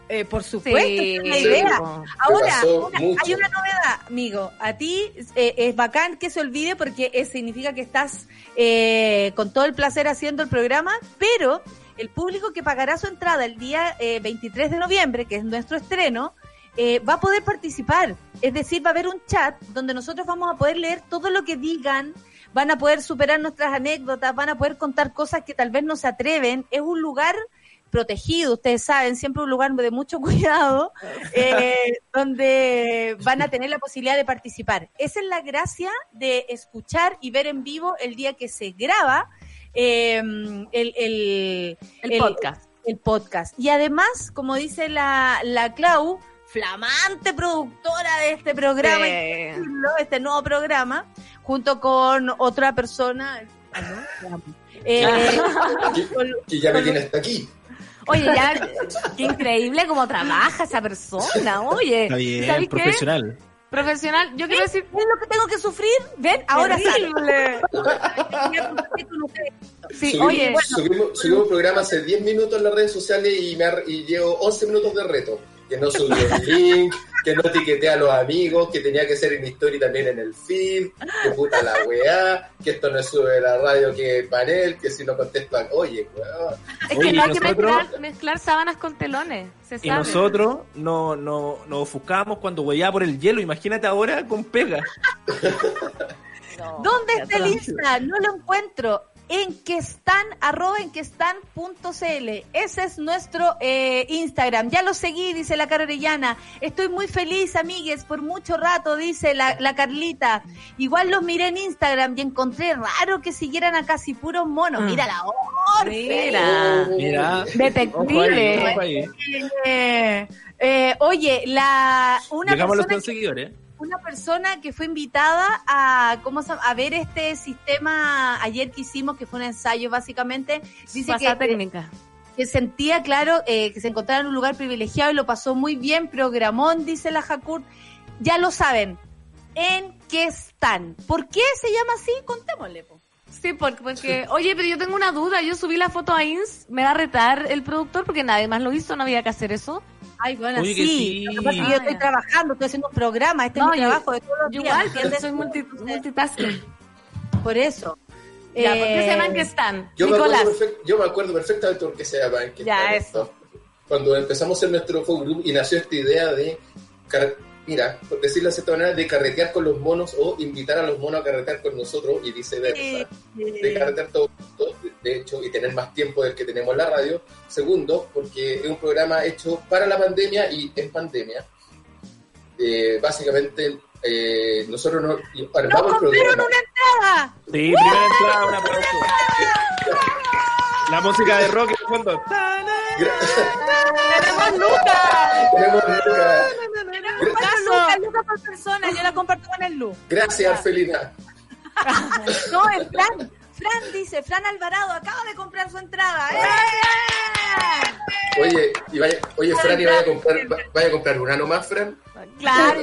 Eh, por supuesto, Sí, es la sí, idea. Ahora, una- hay una novedad, amigo. A ti eh, es bacán que se olvide porque eh, significa que estás eh, con todo el placer haciendo el programa, pero el público que pagará su entrada el día eh, 23 de noviembre, que es nuestro estreno, eh, va a poder participar. Es decir, va a haber un chat donde nosotros vamos a poder leer todo lo que digan, van a poder superar nuestras anécdotas, van a poder contar cosas que tal vez no se atreven. Es un lugar protegido, ustedes saben, siempre un lugar de mucho cuidado, eh, donde van a tener la posibilidad de participar. Esa es la gracia de escuchar y ver en vivo el día que se graba eh, el, el, El podcast. el podcast. Y además, como dice la, la Clau, flamante productora de este programa, Sí. hay que decirlo, este nuevo programa, junto con otra persona. ¿no? Eh, con- Que ya me tiene hasta aquí. Oye, ya, qué increíble cómo trabaja esa persona, oye. Está bien, ¿Sabes qué? profesional. Profesional, yo quiero decir... ¿Ves lo que tengo que sufrir? ¿Ven? Ahora sale. Sí, subimos, oye, subimos, subimos un programa hace 10 minutos en las redes sociales y, me ha- y llevo 11 minutos de reto. Que no subió el link, que no etiqueté a los amigos, que tenía que ser en historia también en el feed, que puta la weá, que esto no sube la radio que panel, que si no contestan, oye, weá. es Oye, que no hay que mezclar, mezclar sábanas con telones, se Y sabe. nosotros no, no, nos ofuscábamos cuando huellaba por el hielo. Imagínate ahora con pega. ¿Dónde está el Insta? No lo encuentro. En que están, arroba en que están punto CL. Ese es nuestro eh, Instagram. Ya lo seguí, dice la Cara Orellana. Estoy muy feliz, amigues, por mucho rato, dice la, la Carlita. Igual los miré en Instagram y encontré raro que siguieran a casi puros monos. Mira la Orfe. Mira. Mira. Detective. Ojo ahí, ojo ahí. Eh, eh, oye, la, una Llegamos a los persona 100 seguidores. Una persona que fue invitada a cómo se a ver este sistema ayer que hicimos que fue un ensayo básicamente dice que, que sentía claro eh, que se encontraba en un lugar privilegiado y lo pasó muy bien programón dice la Jacur ya lo saben en qué están ¿por qué se llama así? contémosle po. Sí, porque, porque, oye, pero yo tengo una duda. Yo subí la foto a Ins, me va a retar el productor porque nadie más lo hizo, no había que hacer eso. Ay, bueno, Oye, que sí. que pasa yo estoy trabajando, estoy haciendo un programa, este No, es mi yo- trabajo de todos los Yo días, igual, pero ¿entiendes? soy multi- multitasking. Por eso. Ya, ¿por qué se Eh, llaman que están? Yo me, Nicolás. acuerdo perfect- yo me acuerdo perfectamente por qué se llama en que Ya, están eso. Cuando empezamos a hacer nuestro focus group y nació esta idea de, mira, por decirlo de cierta manera, de carretear con los monos o invitar a los monos a carretear con nosotros y viceversa. De carretear juntos, de hecho, y tener más tiempo del que tenemos en la radio. Segundo, porque es un programa hecho para la pandemia y en pandemia. Eh, básicamente, eh, nosotros nos armamos el programa. entrada! Sí, primera entrada, un aplauso. La música de rock en el fondo. ¡Tenemos Lucas! Tenemos Lucas. Lucas, Lucas, por persona, yo la comparto con el Lu. Gracias, Arfelina. No, es Fran. Fran dice, Fran Alvarado acaba de comprar su entrada. ¡Eh! Oye, y vaya, oye Fran, ¿y vaya a comprar, va- vaya a comprar un ano más, Fran? Claro,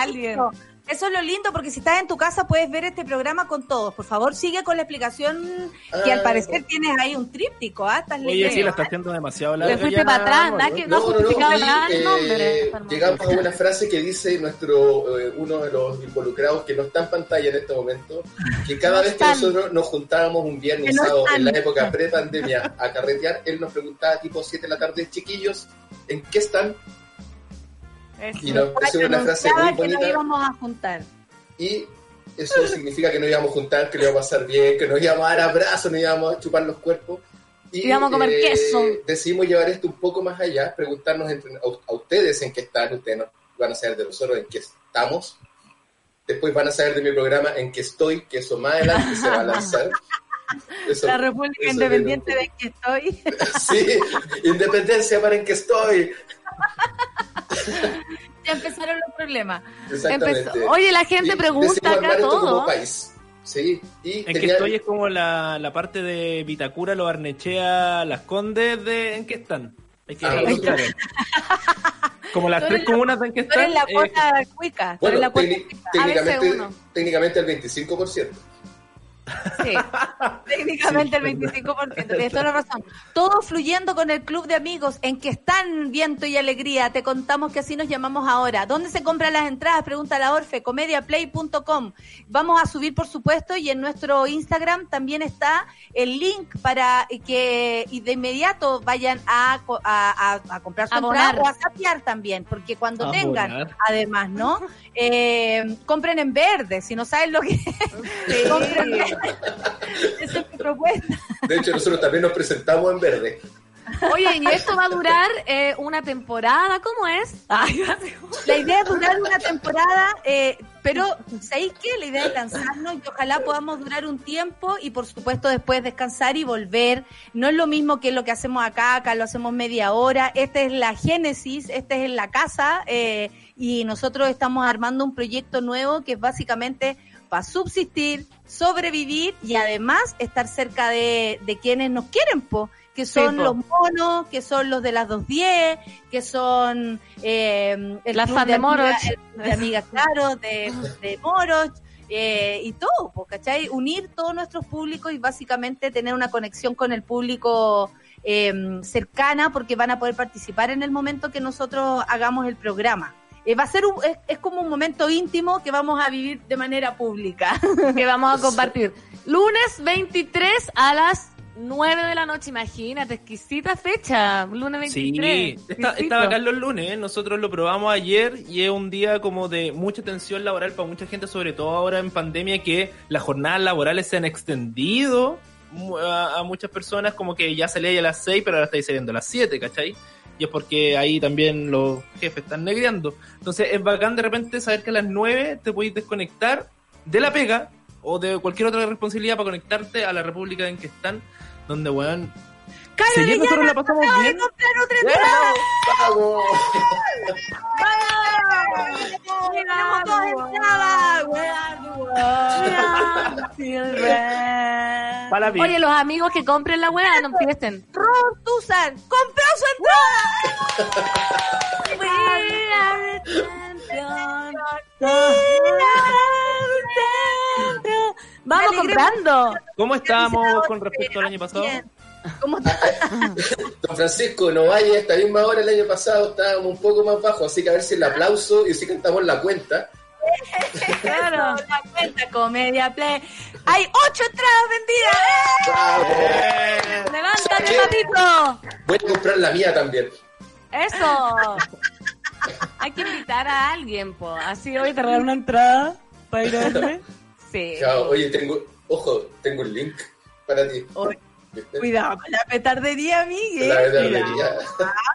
alguien. Eso es lo lindo porque si estás en tu casa puedes ver este programa con todos. Por favor, sigue con la explicación que al Ah, parecer tienes ahí un tríptico, ¿ah? Estás Oye, sí, la está haciendo demasiado Te larga. fuiste ya, para atrás, nada ¿no? que no, No, no, no, justificaba y, nada el eh, nombre. llegamos a una frase que dice nuestro eh, uno de los involucrados que no está en pantalla en este momento, que cada vez que nosotros nos juntábamos un viernes Que no sábado en la época pre-pandemia a carretear, él nos preguntaba tipo 7 de la tarde, chiquillos, ¿en qué están? Y nos puso una frase muy que bonita íbamos a juntar. y eso significa que nos íbamos a juntar, que lo íbamos a pasar bien, que nos íbamos a dar abrazos, nos íbamos a chupar los cuerpos. Y, eh, Íbamos a comer queso. Decidimos llevar esto un poco más allá, preguntarnos entre- a, a ustedes en qué están, ustedes no- van a saber de nosotros en qué estamos. Después van a saber de mi programa en qué estoy, que eso más adelante se va a lanzar. Eso- La República Independiente de que estoy. Sí, independencia para en qué estoy. ya empezaron los problemas. Exactamente. Empezó- Oye, la gente Y pregunta acá todo. país. Sí, y En que estoy es como la, la parte de Vitacura, lo Arnechea, las Condes de en qué están. Hay que Ah, claro. Como las tres comunas de en que Tú eres están. la eh, cuica. Tú eres Bueno, la técnicamente, técnicamente el 25%. Sí. Técnicamente el 25%, tienes toda la razón. Todo fluyendo con el club de amigos en que están viento y alegría. Te contamos que así nos llamamos ahora. ¿Dónde se compran las entradas? Pregunta la Orfe, comediaplay.com. Vamos a subir, por supuesto, y en nuestro Instagram también está el link para que de inmediato vayan a, a, a- a comprar su entrada o a sapear también, porque cuando tengan, además, ¿no? Eh, compren en verde, si no saben lo que es. compren en verde. Esa es mi propuesta. De hecho, nosotros también nos presentamos en verde. Oye, ¿y esto va a durar eh, una temporada? ¿Cómo es? Ay, La idea es durar una temporada. eh, Pero, ¿sabéis qué? La idea es lanzarnos y ojalá podamos durar un tiempo y, por supuesto, después descansar y volver. No es lo mismo que lo que hacemos acá, acá lo hacemos media hora. Esta es la génesis, esta es la casa eh, y nosotros estamos armando un proyecto nuevo que es básicamente para subsistir, sobrevivir y además estar cerca de, de quienes nos quieren, po que son los monos, que son los de las 210, que son eh, el fan de Moroch. el club de amigas, claro, de, de Moroch, eh, y todo, po, ¿cachai? Unir todos nuestros públicos y básicamente tener una conexión con el público eh, cercana porque van a poder participar en el momento que nosotros hagamos el programa. Eh, va a ser un, es, es como un momento íntimo que vamos a vivir de manera pública. que vamos a compartir. Lunes 23 a las 9 de la noche, imagínate, exquisita fecha. Lunes 23. Sí, está, está bacán los lunes, ¿eh? nosotros lo probamos ayer y es un día como de mucha tensión laboral para mucha gente, sobre todo ahora en pandemia, que las jornadas laborales se han extendido a, a muchas personas, como que ya salía a las 6, pero ahora estáis saliendo a las 7, ¿cachai? Y es porque ahí también los jefes están negreando. Entonces es bacán de repente saber que a las 9 te podéis desconectar de la pega o de cualquier otra responsabilidad para conectarte a la república en que están, donde, weón, si nosotros la pasamos bien. Para Oye, los amigos que compren la weá no empiecen. Ron Tusan compró su entrada. We are. We champions. Vamos comprando. ¿Cómo estábamos con respecto al año pasado? ¿Cómo está? Don Francisco, no vaya a esta misma hora el año pasado, estábamos un poco más bajos, así que a ver si el aplauso y si cantamos la cuenta. Claro. La cuenta Comedia Play. Hay ocho entradas vendidas. ¡Levántate, papito! Voy a comprar la mía también. Eso. Hay que invitar a alguien, po. Así hoy te regalan una entrada para ir a verme. Sí. Chao, oye, tengo, ojo, tengo un link para ti. Oye, ¿Viste? Cuidado con la petardería, Miguel. La petardería. Cuidado.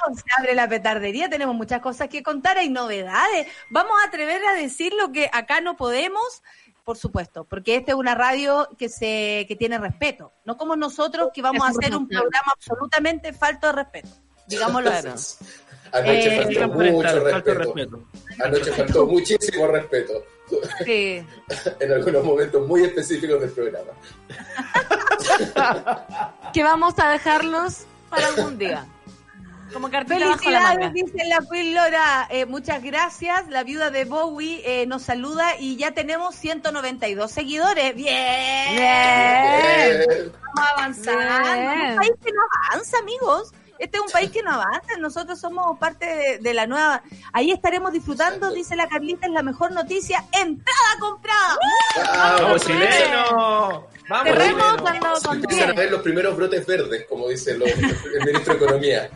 Wow, se abre la petardería, tenemos muchas cosas que contar, hay novedades. Vamos a atrever a decir lo que acá no podemos, por supuesto, porque esta es una radio que se que tiene respeto, no como nosotros que vamos a hacer un programa absolutamente falto de respeto. Digámoslo así. Anoche Eh, faltó mucho respeto. Anoche faltó muchísimo respeto. Sí. En algunos momentos muy específicos del programa. Que vamos a dejarlos para algún día. Como bajo la. Felicidades, dice la Queen Lora. Eh, muchas gracias. La viuda de Bowie eh, nos saluda y ya tenemos 192 seguidores. Bien. Bien. Vamos avanzando. Bien. Un país que no avanza, amigos. Este es un país que no avanza. Nosotros somos parte de, de la nueva. Ahí estaremos disfrutando, dice la Carlita, es la mejor noticia. Entrada comprada. ¡Vamos, chileno! ¡Vamos, chileno! cuando Empiezan a conviene. ver los primeros brotes verdes, como dice lo- el ministro de Economía.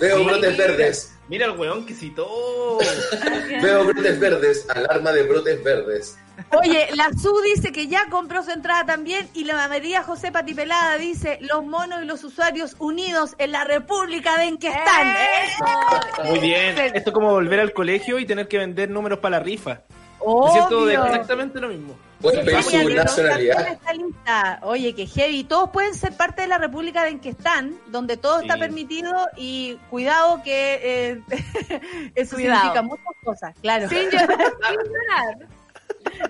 Veo brotes verdes, Mira el weón que citó. veo brotes verdes, alarma de brotes verdes. Oye, la Su dice que ya compró su entrada también y la María José Patipelada dice los monos y los usuarios unidos en la República de en que están. Eso. Muy bien. Esto es como volver al colegio y tener que vender números para la rifa. Obvio. siento de exactamente lo mismo. Pueden pedir Oye, su nacionalidad. está lista. Oye, que heavy. Todos pueden ser parte de la República en que están, donde todo está permitido y cuidado que eh, eso Cuidado. significa muchas cosas, claro. Sin llorar. Sin llorar.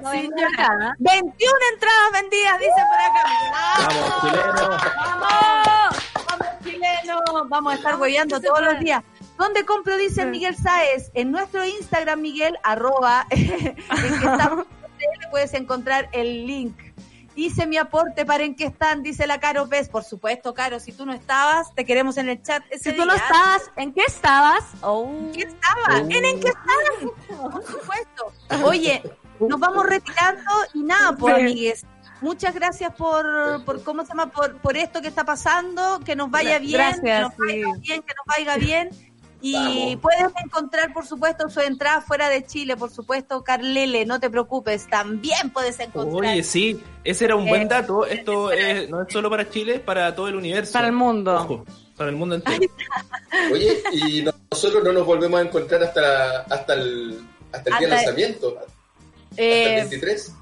No Sin llorar. acá. 21 entradas vendidas, dicen por acá. Vamos, chileno. ¡Vamos! ¡Vamos, chileno! Vamos a estar hueveando todos los días. ¿Dónde compro? Dice Miguel Sáez. En nuestro Instagram, Miguel, arroba, en que estamos, puedes encontrar el link. Hice mi aporte para en qué están, dice la Caro Pez. Por supuesto, Caro, si tú no estabas, te queremos en el chat. Ese Si tú no estabas, ¿en qué estabas? Oh. ¿En qué estabas? ¿En, en qué estabas? Por supuesto. Oye, nos vamos retirando y nada, pues, amigues. Muchas gracias por, por cómo se llama, por, por esto que está pasando, que nos vaya bien, gracias, que nos sí. vaya bien, que nos vaya bien. Y Vamos. puedes encontrar, por supuesto, su entrada fuera de Chile, por supuesto, Carlele, no te preocupes, también puedes encontrar. Oye, sí, ese era un Eh, buen dato. Esto es, no es solo para Chile, es para todo el universo. Para el mundo. Ojo, para el mundo entero. Oye, y nosotros no nos volvemos a encontrar hasta, hasta el, hasta el día Hasta- lanzamiento. Eh, ¿Hasta el 23?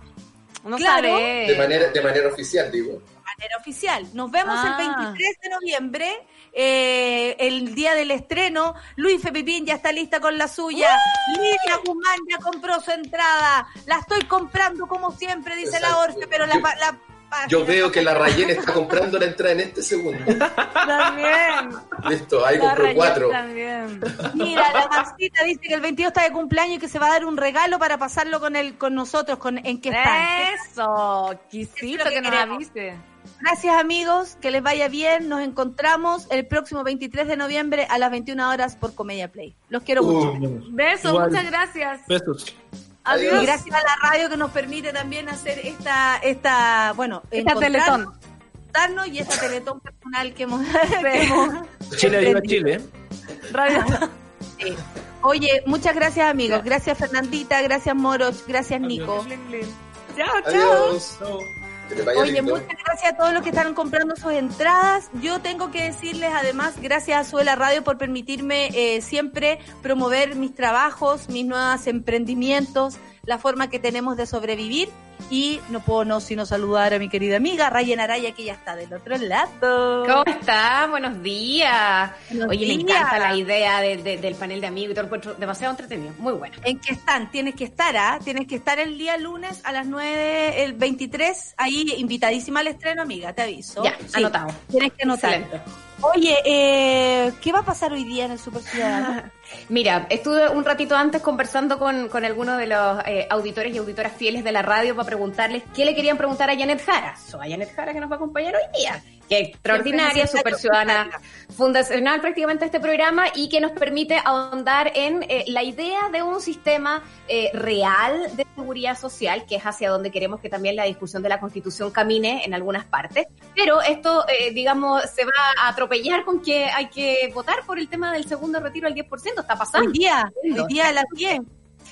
No Claro. sabe. De manera, de manera oficial, digo. manera oficial. Nos vemos Ah. el 23 de noviembre, eh, el día del estreno. Luis Pepipín ya está lista con la suya. Lidia Guzmán ya compró su entrada. La estoy comprando como siempre, dice la. Orfe, pero la, la Yo veo que la Rayen está comprando la entrada en este segundo. También. Listo, ahí La compró cuatro. También. Mira, la Marcita dice que el 22 está de cumpleaños y que se va a dar un regalo para pasarlo con el, con nosotros, con en qué están. Eso, quisito es que, que nos avise. Gracias amigos, que les vaya bien. Nos encontramos el próximo 23 de noviembre a las 21 horas por Comedia Play. Los quiero mucho. Besos, Igual. muchas gracias. Besos. Adiós. Y gracias a la radio que nos permite también hacer esta, esta bueno, Esta Teletón. y esta teletón personal que hemos, que hemos Chile ayuda a emprendido. Chile. ¿eh? Radio. Sí. Oye, muchas gracias amigos. Gracias Fernandita, gracias Moroch, gracias Nico. Chao, chao. Adiós. Oye, lindo. muchas gracias a todos los que están comprando sus entradas. Yo tengo que decirles además, gracias a Suela Radio por permitirme eh, siempre promover mis trabajos, mis nuevos emprendimientos, la forma que tenemos de sobrevivir. Y no puedo no sino saludar a mi querida amiga Rayen Araya, que ya está del otro lado. ¿Cómo estás? Buenos días. Buenos Oye, me encanta la idea de- de- del panel de amigos y todo lo encuentro demasiado entretenido. Muy bueno. ¿En qué están? Tienes que estar, ¿ah? Tienes que estar el día lunes a las 9, el 23, ahí invitadísima al estreno, amiga, te aviso. Ya, anotado. Tienes que anotar. Excelente. Oye, eh, ¿qué va a pasar hoy día en el Super Ciudadano? Mira, estuve un ratito antes conversando con, algunos de los eh, auditores y auditoras fieles de la radio para preguntarles qué le querían preguntar a Janet Jara. So, a Janet Jara que nos va a acompañar hoy día. Que extraordinaria, super ciudadana, fundacional prácticamente este programa y que nos permite ahondar en eh, la idea de un sistema eh, real de seguridad social, que es hacia donde queremos que también la discusión de la Constitución camine en algunas partes. Pero esto, eh, digamos, se va a atropellar con que hay que votar por el tema del segundo retiro al 10%. Está pasando. Hoy día, hoy día a las 10.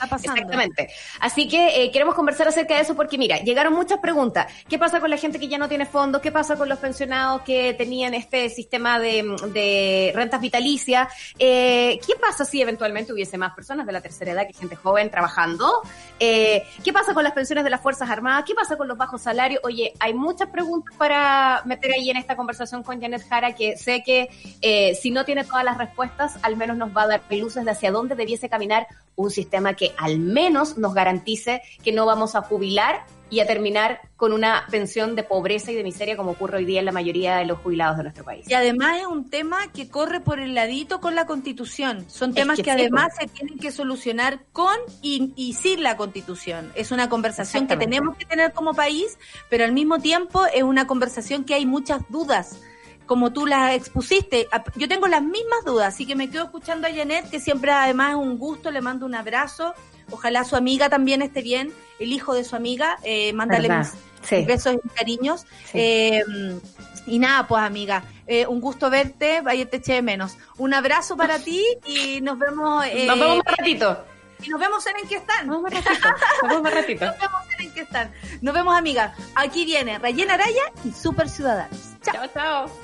Exactamente. Así que eh, queremos conversar acerca de eso porque, mira, llegaron muchas preguntas. ¿Qué pasa con la gente que ya no tiene fondos? ¿Qué pasa con los pensionados que tenían este sistema de, rentas vitalicias? Eh, ¿Qué pasa si eventualmente hubiese más personas de la tercera edad que gente joven trabajando? Eh, ¿Qué pasa con las pensiones de las Fuerzas Armadas? ¿Qué pasa con los bajos salarios? Oye, hay muchas preguntas para meter ahí en esta conversación con Janet Jara que sé que si no tiene todas las respuestas, al menos nos va a dar luces de hacia dónde debiese caminar un sistema que al menos nos garantice que no vamos a jubilar y a terminar con una pensión de pobreza y de miseria como ocurre hoy día en la mayoría de los jubilados de nuestro país. Y además es un tema que corre por el ladito con la constitución. Son Es temas que que, además se tienen que solucionar con y, y sin la constitución. Es una conversación que tenemos que tener como país, pero al mismo tiempo es una conversación que hay muchas dudas. Como tú las expusiste, yo tengo las mismas dudas, así que me quedo escuchando a Janet, que siempre además es un gusto, le mando un abrazo. Ojalá su amiga también esté bien, el hijo de su amiga, eh, mándale mis, Sí. mis besos y cariños. Sí. Eh, y nada, pues amiga, eh, un gusto verte, vaya te eché de menos. Un abrazo para ti y nos vemos. eh, Nos vemos más ratito. Y nos vemos en En qué están. Nos vemos más ratito. Nos vemos más ratito. Nos vemos en En qué están. Nos vemos, amiga. Aquí viene Rayena Araya y Super Ciudadanos. Chao. Chao, chao.